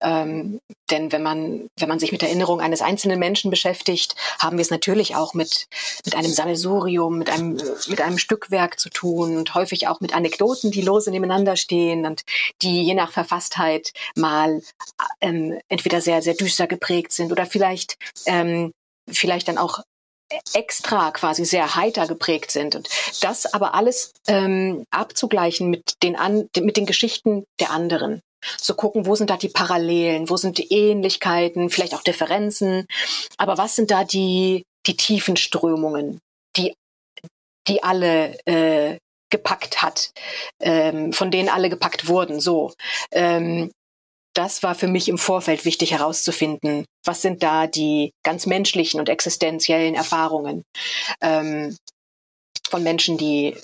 Ähm, denn wenn man, wenn man sich mit der Erinnerung eines einzelnen Menschen beschäftigt, haben wir es natürlich auch mit, mit einem Sammelsurium, mit einem, mit einem Stückwerk zu tun und häufig auch mit Anekdoten, die lose nebeneinander stehen und die je nach Verfasstheit mal ähm, entweder sehr, sehr düster geprägt sind oder vielleicht, ähm, vielleicht dann auch extra quasi sehr heiter geprägt sind. Und das aber alles ähm, abzugleichen mit den an, mit den Geschichten der anderen. Zu gucken, wo sind da die Parallelen, wo sind die Ähnlichkeiten, vielleicht auch Differenzen, aber was sind da die die tiefen Strömungen, die die alle äh, gepackt hat, ähm, von denen alle gepackt wurden, so. Ähm, das war für mich im Vorfeld wichtig herauszufinden. Was sind da die ganz menschlichen und existenziellen Erfahrungen ähm, von Menschen, die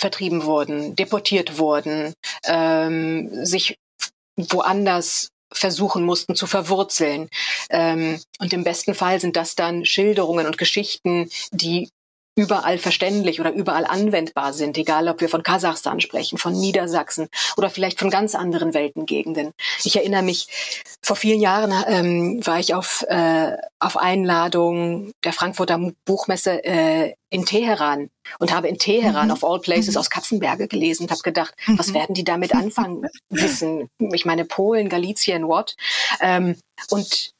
vertrieben wurden, deportiert wurden, ähm, sich woanders versuchen mussten zu verwurzeln. Ähm, und im besten Fall sind das dann Schilderungen und Geschichten, die überall verständlich oder überall anwendbar sind, egal ob wir von Kasachstan sprechen, von Niedersachsen oder vielleicht von ganz anderen Weltengegenden. Ich erinnere mich, vor vielen Jahren ähm, war ich auf, äh, auf Einladung der Frankfurter Buchmesse äh, in Teheran und habe in Teheran mhm. of all places mhm. aus Katzenberge gelesen und habe gedacht, mhm. was werden die damit anfangen *laughs* wissen? Ich meine Polen, Galizien, what? Ähm, und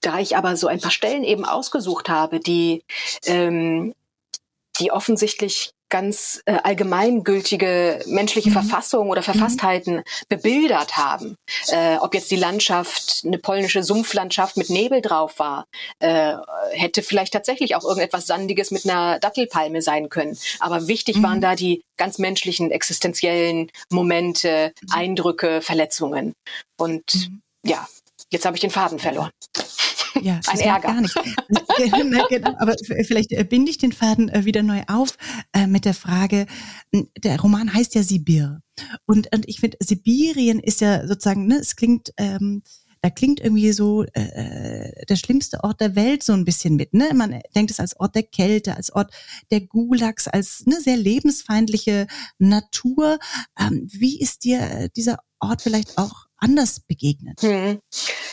da ich aber so ein paar Stellen eben ausgesucht habe, die, ähm, die offensichtlich ganz äh, allgemeingültige menschliche mhm. Verfassung oder Verfasstheiten mhm. bebildert haben. Äh, ob jetzt die Landschaft eine polnische Sumpflandschaft mit Nebel drauf war, äh, hätte vielleicht tatsächlich auch irgendetwas Sandiges mit einer Dattelpalme sein können. Aber wichtig mhm. waren da die ganz menschlichen, existenziellen Momente, mhm. Eindrücke, Verletzungen. Und mhm. ja, jetzt habe ich den Faden verloren. *laughs* Ja, ein Ärger. Gar nicht. *laughs* genau, aber vielleicht äh, binde ich den Faden äh, wieder neu auf äh, mit der Frage, der Roman heißt ja Sibir. Und, und ich finde, Sibirien ist ja sozusagen, ne, es klingt, ähm, da klingt irgendwie so äh, der schlimmste Ort der Welt so ein bisschen mit. Ne? Man denkt es als Ort der Kälte, als Ort der Gulags, als eine sehr lebensfeindliche Natur. Ähm, wie ist dir dieser Ort vielleicht auch anders begegnet? Hm.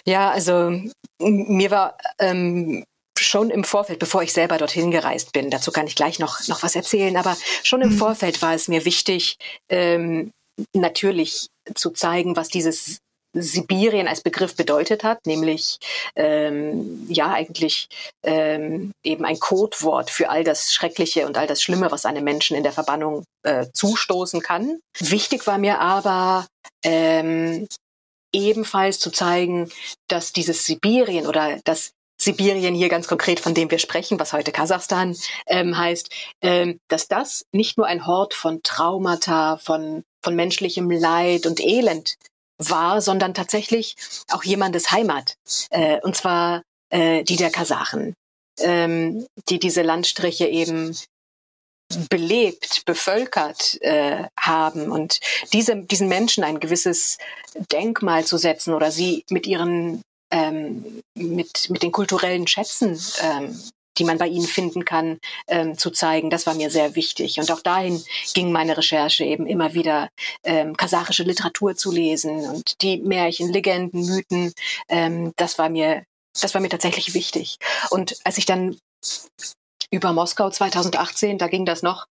Ja, also mir war ähm, schon im Vorfeld, bevor ich selber dorthin gereist bin, dazu kann ich gleich noch, noch was erzählen, aber schon im mhm. Vorfeld war es mir wichtig, ähm, natürlich zu zeigen, was dieses Sibirien als Begriff bedeutet hat, nämlich ähm, ja eigentlich ähm, eben ein Codewort für all das Schreckliche und all das Schlimme, was einem Menschen in der Verbannung äh, zustoßen kann. Wichtig war mir aber ähm, ebenfalls zu zeigen, dass dieses Sibirien oder das Sibirien hier ganz konkret, von dem wir sprechen, was heute Kasachstan ähm, heißt, ähm, dass das nicht nur ein Hort von Traumata, von, von menschlichem Leid und Elend war, sondern tatsächlich auch jemandes Heimat. Äh, und zwar äh, die der Kasachen, ähm, die diese Landstriche eben belebt, bevölkert äh, haben und diese, diesen Menschen ein gewisses Denkmal zu setzen oder sie mit ihren ähm, mit, mit den kulturellen Schätzen, ähm, die man bei ihnen finden kann, ähm, zu zeigen. Das war mir sehr wichtig. Und auch dahin ging meine Recherche eben immer wieder, ähm, kasachische Literatur zu lesen und die Märchen, Legenden, Mythen. Ähm, das war mir, das war mir tatsächlich wichtig. Und als ich dann über Moskau 2018, da ging das noch,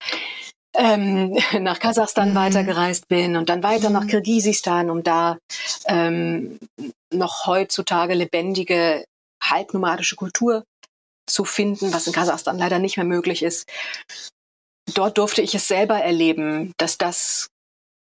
ähm, *laughs* nach Kasachstan mhm. weitergereist bin und dann weiter mhm. nach Kirgisistan, um da ähm, noch heutzutage lebendige halbnomadische Kultur zu finden, was in Kasachstan leider nicht mehr möglich ist. Dort durfte ich es selber erleben, dass das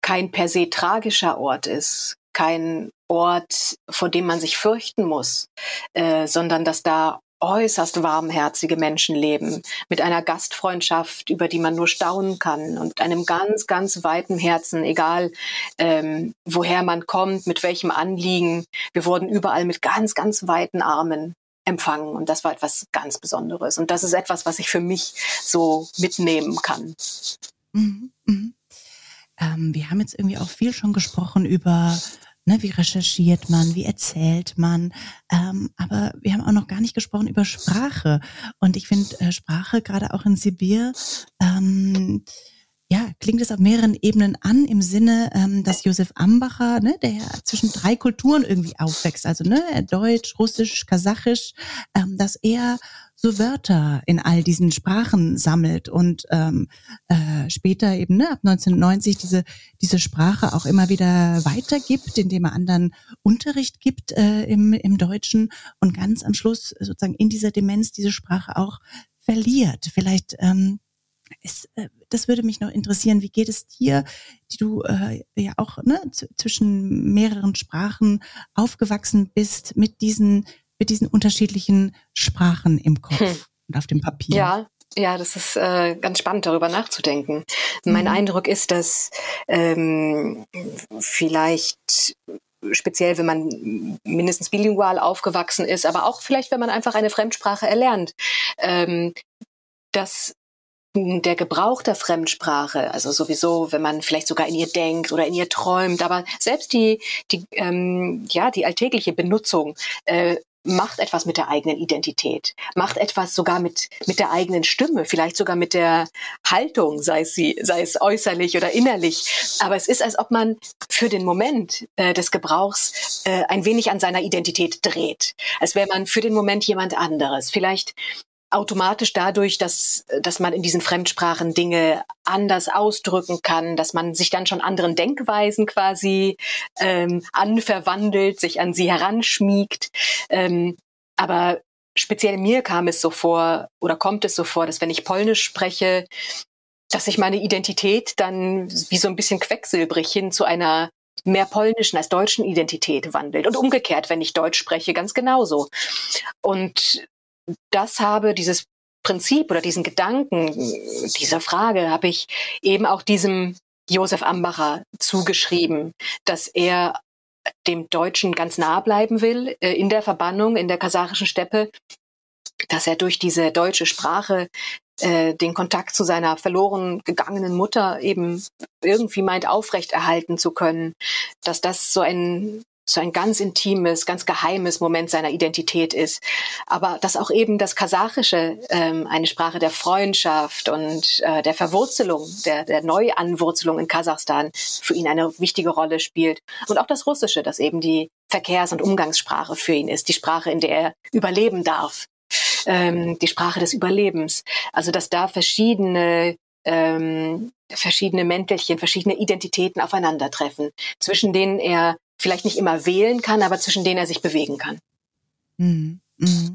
kein per se tragischer Ort ist, kein Ort, vor dem man sich fürchten muss, äh, sondern dass da äußerst warmherzige Menschen leben, mit einer Gastfreundschaft, über die man nur staunen kann und einem ganz, ganz weiten Herzen, egal ähm, woher man kommt, mit welchem Anliegen. Wir wurden überall mit ganz, ganz weiten Armen empfangen und das war etwas ganz Besonderes und das ist etwas, was ich für mich so mitnehmen kann. Mhm, mh. ähm, wir haben jetzt irgendwie auch viel schon gesprochen über Ne, wie recherchiert man, wie erzählt man? Ähm, aber wir haben auch noch gar nicht gesprochen über Sprache. Und ich finde äh, Sprache gerade auch in Sibir ähm, ja, klingt es auf mehreren Ebenen an, im Sinne, ähm, dass Josef Ambacher, ne, der ja zwischen drei Kulturen irgendwie aufwächst, also ne, Deutsch, Russisch, Kasachisch, ähm, dass er so Wörter in all diesen Sprachen sammelt und ähm, äh, später eben ne, ab 1990 diese diese Sprache auch immer wieder weitergibt, indem er anderen Unterricht gibt äh, im, im Deutschen und ganz am Schluss sozusagen in dieser Demenz diese Sprache auch verliert. Vielleicht ähm, ist, äh, das würde mich noch interessieren. Wie geht es dir, die du äh, ja auch ne, zwischen mehreren Sprachen aufgewachsen bist, mit diesen, mit diesen unterschiedlichen Sprachen im Kopf hm. und auf dem Papier? Ja, ja, das ist äh, ganz spannend, darüber nachzudenken. Mhm. Mein Eindruck ist, dass ähm, vielleicht speziell, wenn man mindestens bilingual aufgewachsen ist, aber auch vielleicht, wenn man einfach eine Fremdsprache erlernt, ähm, dass der Gebrauch der Fremdsprache, also sowieso, wenn man vielleicht sogar in ihr denkt oder in ihr träumt, aber selbst die, die, ähm, ja, die alltägliche Benutzung äh, macht etwas mit der eigenen Identität, macht etwas sogar mit, mit der eigenen Stimme, vielleicht sogar mit der Haltung, sei es, sie, sei es äußerlich oder innerlich. Aber es ist, als ob man für den Moment äh, des Gebrauchs äh, ein wenig an seiner Identität dreht. Als wäre man für den Moment jemand anderes. Vielleicht automatisch dadurch, dass, dass man in diesen Fremdsprachen Dinge anders ausdrücken kann, dass man sich dann schon anderen Denkweisen quasi ähm, anverwandelt, sich an sie heranschmiegt. Ähm, aber speziell mir kam es so vor oder kommt es so vor, dass wenn ich Polnisch spreche, dass sich meine Identität dann wie so ein bisschen quecksilbrig hin zu einer mehr polnischen als deutschen Identität wandelt. Und umgekehrt, wenn ich Deutsch spreche, ganz genauso. Und das habe, dieses Prinzip oder diesen Gedanken dieser Frage habe ich eben auch diesem Josef Ambacher zugeschrieben, dass er dem Deutschen ganz nah bleiben will äh, in der Verbannung in der kasachischen Steppe, dass er durch diese deutsche Sprache äh, den Kontakt zu seiner verloren gegangenen Mutter eben irgendwie meint aufrechterhalten zu können, dass das so ein so ein ganz intimes, ganz geheimes Moment seiner Identität ist. Aber dass auch eben das Kasachische ähm, eine Sprache der Freundschaft und äh, der Verwurzelung, der, der Neuanwurzelung in Kasachstan für ihn eine wichtige Rolle spielt. Und auch das Russische, das eben die Verkehrs- und Umgangssprache für ihn ist, die Sprache, in der er überleben darf. Ähm, die Sprache des Überlebens. Also dass da verschiedene ähm, verschiedene Mäntelchen, verschiedene Identitäten aufeinandertreffen, zwischen denen er vielleicht nicht immer wählen kann, aber zwischen denen er sich bewegen kann. Mhm. Mhm.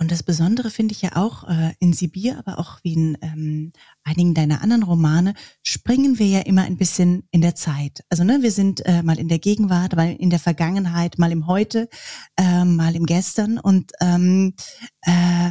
Und das Besondere finde ich ja auch äh, in Sibir, aber auch wie in ähm, einigen deiner anderen Romane, springen wir ja immer ein bisschen in der Zeit. Also ne, wir sind äh, mal in der Gegenwart, mal in der Vergangenheit, mal im Heute, äh, mal im Gestern und ähm, äh,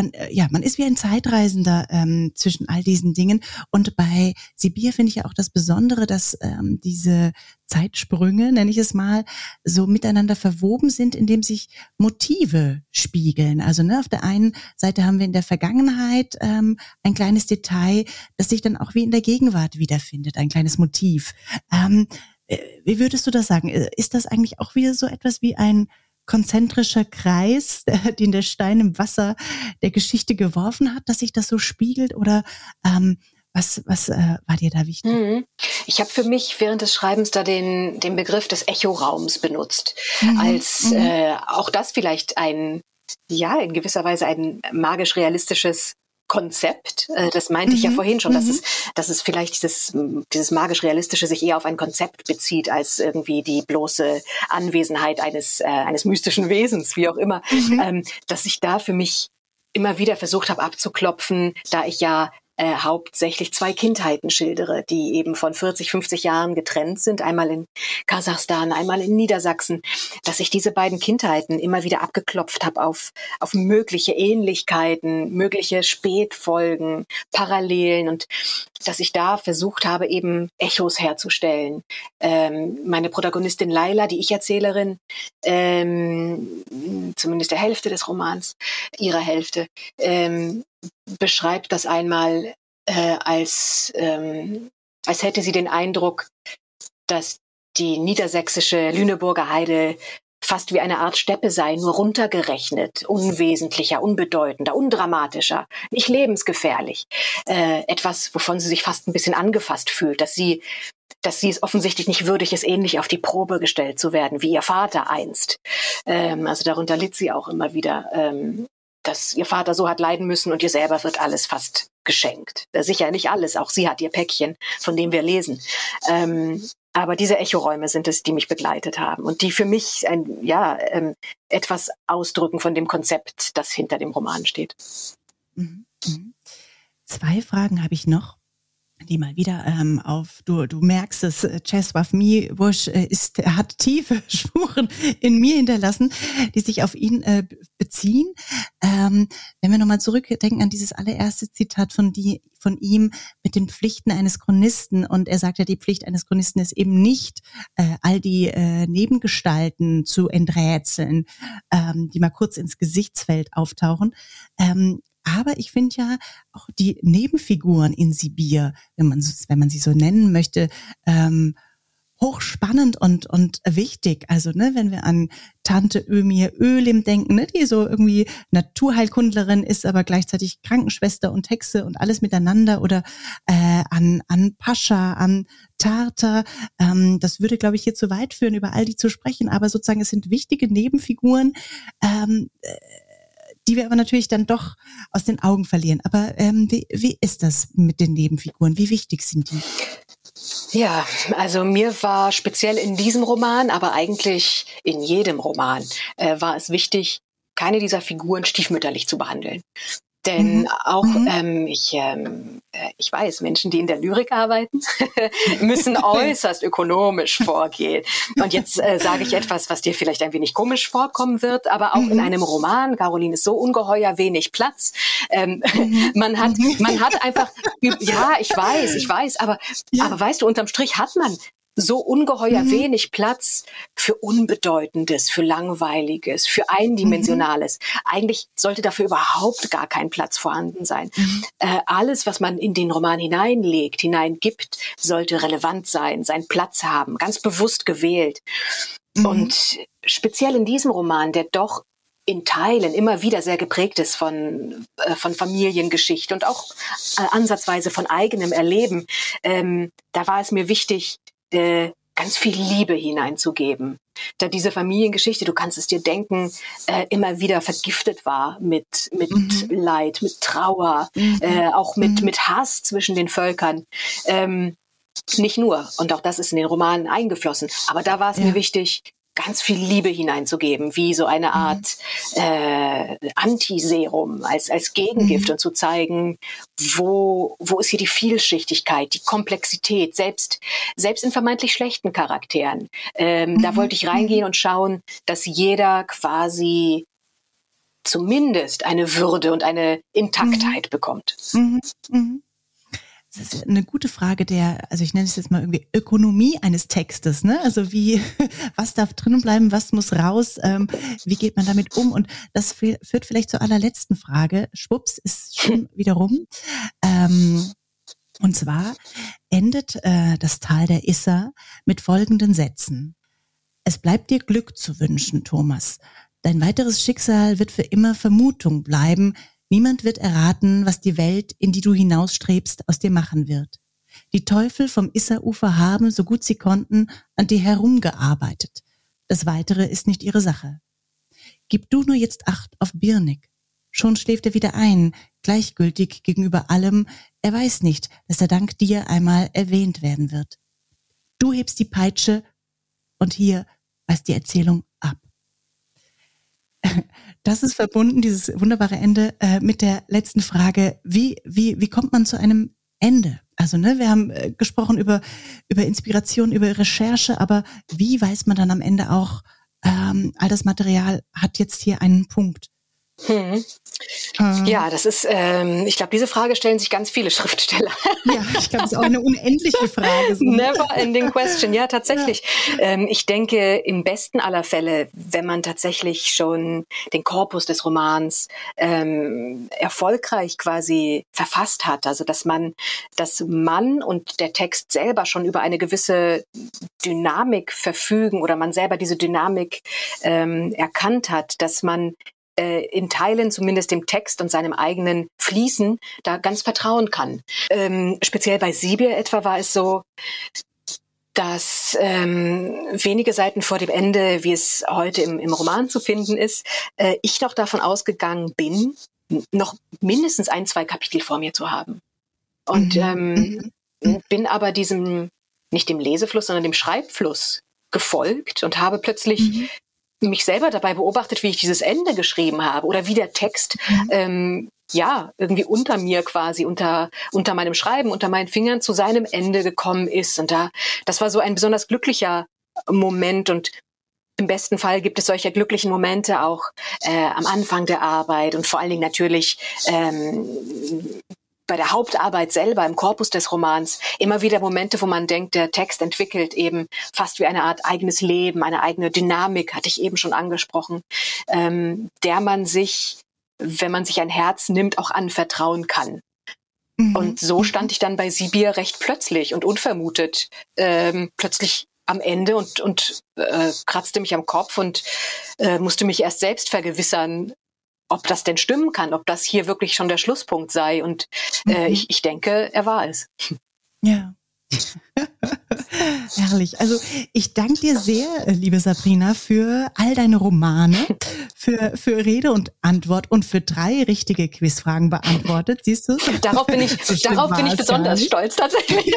man, äh, ja, man ist wie ein Zeitreisender ähm, zwischen all diesen Dingen. Und bei Sibir finde ich ja auch das Besondere, dass ähm, diese Zeitsprünge, nenne ich es mal, so miteinander verwoben sind, indem sich Motive spiegeln. Also ne, auf der einen Seite haben wir in der Vergangenheit ähm, ein kleines Detail, das sich dann auch wie in der Gegenwart wiederfindet, ein kleines Motiv. Ähm, äh, wie würdest du das sagen? Äh, ist das eigentlich auch wieder so etwas wie ein konzentrischer Kreis, *laughs* den der Stein im Wasser der Geschichte geworfen hat, dass sich das so spiegelt? Oder ähm, was, was äh, war dir da wichtig? Mhm. Ich habe für mich während des Schreibens da den, den Begriff des Echoraums benutzt, mhm. als mhm. Äh, auch das vielleicht ein, ja, in gewisser Weise ein magisch-realistisches Konzept. Äh, das meinte mhm. ich ja mhm. vorhin schon, dass mhm. es, dass es vielleicht dieses, dieses magisch-realistische sich eher auf ein Konzept bezieht, als irgendwie die bloße Anwesenheit eines, äh, eines mystischen Wesens, wie auch immer. Mhm. Ähm, dass ich da für mich immer wieder versucht habe abzuklopfen, da ich ja äh, hauptsächlich zwei Kindheiten schildere, die eben von 40, 50 Jahren getrennt sind, einmal in Kasachstan, einmal in Niedersachsen, dass ich diese beiden Kindheiten immer wieder abgeklopft habe auf, auf mögliche Ähnlichkeiten, mögliche Spätfolgen, Parallelen und dass ich da versucht habe, eben Echos herzustellen. Ähm, meine Protagonistin Laila, die Ich-Erzählerin, ähm, zumindest der Hälfte des Romans, ihrer Hälfte, ähm, beschreibt das einmal äh, als, ähm, als hätte sie den Eindruck, dass die niedersächsische Lüneburger Heide fast wie eine Art Steppe sei, nur runtergerechnet, unwesentlicher, unbedeutender, undramatischer, nicht lebensgefährlich. Äh, etwas, wovon sie sich fast ein bisschen angefasst fühlt, dass sie dass sie es offensichtlich nicht würdig ist, ähnlich auf die Probe gestellt zu werden wie ihr Vater einst. Ähm, also darunter litt sie auch immer wieder, ähm, dass ihr Vater so hat leiden müssen und ihr selber wird alles fast geschenkt. Sicher nicht alles, auch sie hat ihr Päckchen, von dem wir lesen. Ähm, aber diese Echoräume sind es, die mich begleitet haben und die für mich ein, ja, ähm, etwas ausdrücken von dem Konzept, das hinter dem Roman steht. Mhm. Mhm. Zwei Fragen habe ich noch die mal wieder ähm, auf, du, du merkst es, Czesław Miłosz äh, ist, hat tiefe *laughs* Spuren in mir hinterlassen, die sich auf ihn äh, beziehen. Ähm, wenn wir nochmal zurückdenken an dieses allererste Zitat von, die, von ihm mit den Pflichten eines Chronisten und er sagt ja, die Pflicht eines Chronisten ist eben nicht, äh, all die äh, Nebengestalten zu enträtseln, ähm, die mal kurz ins Gesichtsfeld auftauchen. Ähm, aber ich finde ja auch die Nebenfiguren in Sibir, wenn man, wenn man sie so nennen möchte, ähm, hochspannend und, und wichtig. Also, ne, wenn wir an Tante Ömir Ölim denken, ne, die so irgendwie Naturheilkundlerin ist, aber gleichzeitig Krankenschwester und Hexe und alles miteinander oder äh, an, an Pascha, an Tartar. Ähm, das würde, glaube ich, hier zu weit führen, über all die zu sprechen. Aber sozusagen, es sind wichtige Nebenfiguren. Ähm, äh, die wir aber natürlich dann doch aus den Augen verlieren. Aber ähm, wie, wie ist das mit den Nebenfiguren? Wie wichtig sind die? Ja, also mir war speziell in diesem Roman, aber eigentlich in jedem Roman, äh, war es wichtig, keine dieser Figuren stiefmütterlich zu behandeln. Denn mhm. auch mhm. Ähm, ich, ähm, äh, ich weiß, Menschen, die in der Lyrik arbeiten, *laughs* müssen äußerst ökonomisch vorgehen. Und jetzt äh, sage ich etwas, was dir vielleicht ein wenig komisch vorkommen wird, aber auch mhm. in einem Roman, Caroline, ist so ungeheuer wenig Platz. Ähm, mhm. *laughs* man hat, man hat einfach, ja, ich weiß, ich weiß, aber, ja. aber weißt du, unterm Strich hat man so ungeheuer mhm. wenig Platz für Unbedeutendes, für Langweiliges, für Eindimensionales. Mhm. Eigentlich sollte dafür überhaupt gar kein Platz vorhanden sein. Mhm. Äh, alles, was man in den Roman hineinlegt, hineingibt, sollte relevant sein, seinen Platz haben, ganz bewusst gewählt. Mhm. Und speziell in diesem Roman, der doch in Teilen immer wieder sehr geprägt ist von, äh, von Familiengeschichte und auch äh, ansatzweise von eigenem Erleben. Ähm, da war es mir wichtig, äh, ganz viel Liebe hineinzugeben. Da diese Familiengeschichte, du kannst es dir denken, äh, immer wieder vergiftet war mit, mit mhm. Leid, mit Trauer, mhm. äh, auch mit, mhm. mit Hass zwischen den Völkern. Ähm, nicht nur. Und auch das ist in den Romanen eingeflossen. Aber da war es ja. mir wichtig, ganz viel Liebe hineinzugeben, wie so eine mhm. Art äh, Antiserum als, als Gegengift mhm. und zu zeigen, wo, wo ist hier die Vielschichtigkeit, die Komplexität, selbst, selbst in vermeintlich schlechten Charakteren. Ähm, mhm. Da wollte ich reingehen und schauen, dass jeder quasi zumindest eine Würde und eine Intaktheit mhm. bekommt. Mhm. Mhm. Das ist eine gute Frage der, also ich nenne es jetzt mal irgendwie Ökonomie eines Textes, ne? Also wie, *laughs* was darf drinnen bleiben, was muss raus, ähm, wie geht man damit um? Und das führt vielleicht zur allerletzten Frage. Schwupps ist schon *laughs* wieder rum. Ähm, und zwar endet äh, das Tal der Isser mit folgenden Sätzen. Es bleibt dir Glück zu wünschen, Thomas. Dein weiteres Schicksal wird für immer Vermutung bleiben, Niemand wird erraten, was die Welt, in die du hinausstrebst, aus dir machen wird. Die Teufel vom Isserufer haben, so gut sie konnten, an dir herumgearbeitet. Das Weitere ist nicht ihre Sache. Gib du nur jetzt Acht auf Birnig. Schon schläft er wieder ein, gleichgültig gegenüber allem. Er weiß nicht, dass er dank dir einmal erwähnt werden wird. Du hebst die Peitsche und hier weist die Erzählung. *laughs* Das ist verbunden, dieses wunderbare Ende, äh, mit der letzten Frage. Wie, wie, wie kommt man zu einem Ende? Also, ne, wir haben äh, gesprochen über, über Inspiration, über Recherche, aber wie weiß man dann am Ende auch, ähm, all das Material hat jetzt hier einen Punkt? Hm. Äh. Ja, das ist, ähm, ich glaube, diese Frage stellen sich ganz viele *laughs* Schriftsteller. Ja, ich glaube, es ist auch eine unendliche Frage. So. Never ending question. Ja, tatsächlich. Ja. Ähm, ich denke, im besten aller Fälle, wenn man tatsächlich schon den Korpus des Romans ähm, erfolgreich quasi verfasst hat, also dass man, dass man und der Text selber schon über eine gewisse Dynamik verfügen oder man selber diese Dynamik ähm, erkannt hat, dass man äh, in Teilen zumindest dem Text und seinem eigenen Fließen da ganz vertrauen kann. Ähm, speziell bei Sibir etwa war es so, dass ähm, wenige Seiten vor dem Ende, wie es heute im, im Roman zu finden ist, äh, ich noch davon ausgegangen bin, noch mindestens ein, zwei Kapitel vor mir zu haben. Und mhm. ähm, mhm. bin aber diesem, nicht dem Lesefluss, sondern dem Schreibfluss gefolgt und habe plötzlich mhm mich selber dabei beobachtet, wie ich dieses Ende geschrieben habe oder wie der Text mhm. ähm, ja irgendwie unter mir quasi unter unter meinem Schreiben unter meinen Fingern zu seinem Ende gekommen ist und da das war so ein besonders glücklicher Moment und im besten Fall gibt es solche glücklichen Momente auch äh, am Anfang der Arbeit und vor allen Dingen natürlich ähm, bei der Hauptarbeit selber im Korpus des Romans immer wieder Momente, wo man denkt, der Text entwickelt eben fast wie eine Art eigenes Leben, eine eigene Dynamik, hatte ich eben schon angesprochen, ähm, der man sich, wenn man sich ein Herz nimmt, auch anvertrauen kann. Mhm. Und so stand ich dann bei Sibir recht plötzlich und unvermutet ähm, plötzlich am Ende und, und äh, kratzte mich am Kopf und äh, musste mich erst selbst vergewissern, ob das denn stimmen kann, ob das hier wirklich schon der Schlusspunkt sei. Und äh, mhm. ich, ich denke, er war es. Ja. *laughs* Herrlich. Also ich danke dir sehr, liebe Sabrina, für all deine Romane, für, für Rede und Antwort und für drei richtige Quizfragen beantwortet. Siehst du? *laughs* Darauf bin ich, so darauf bin ich besonders stolz tatsächlich.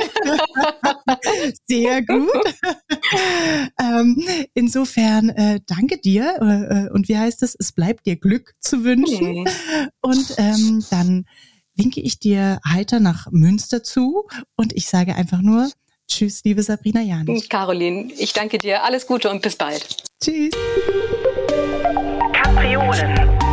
*laughs* sehr gut. ähm, insofern äh, danke dir äh, und wie heißt es? Es bleibt dir Glück zu wünschen. Mhm. Und ähm, dann winke ich dir heiter nach Münster zu und ich sage einfach nur Tschüss, liebe Sabrina Janich. Caroline, ich danke dir. Alles Gute und bis bald. Tschüss. Kapriolen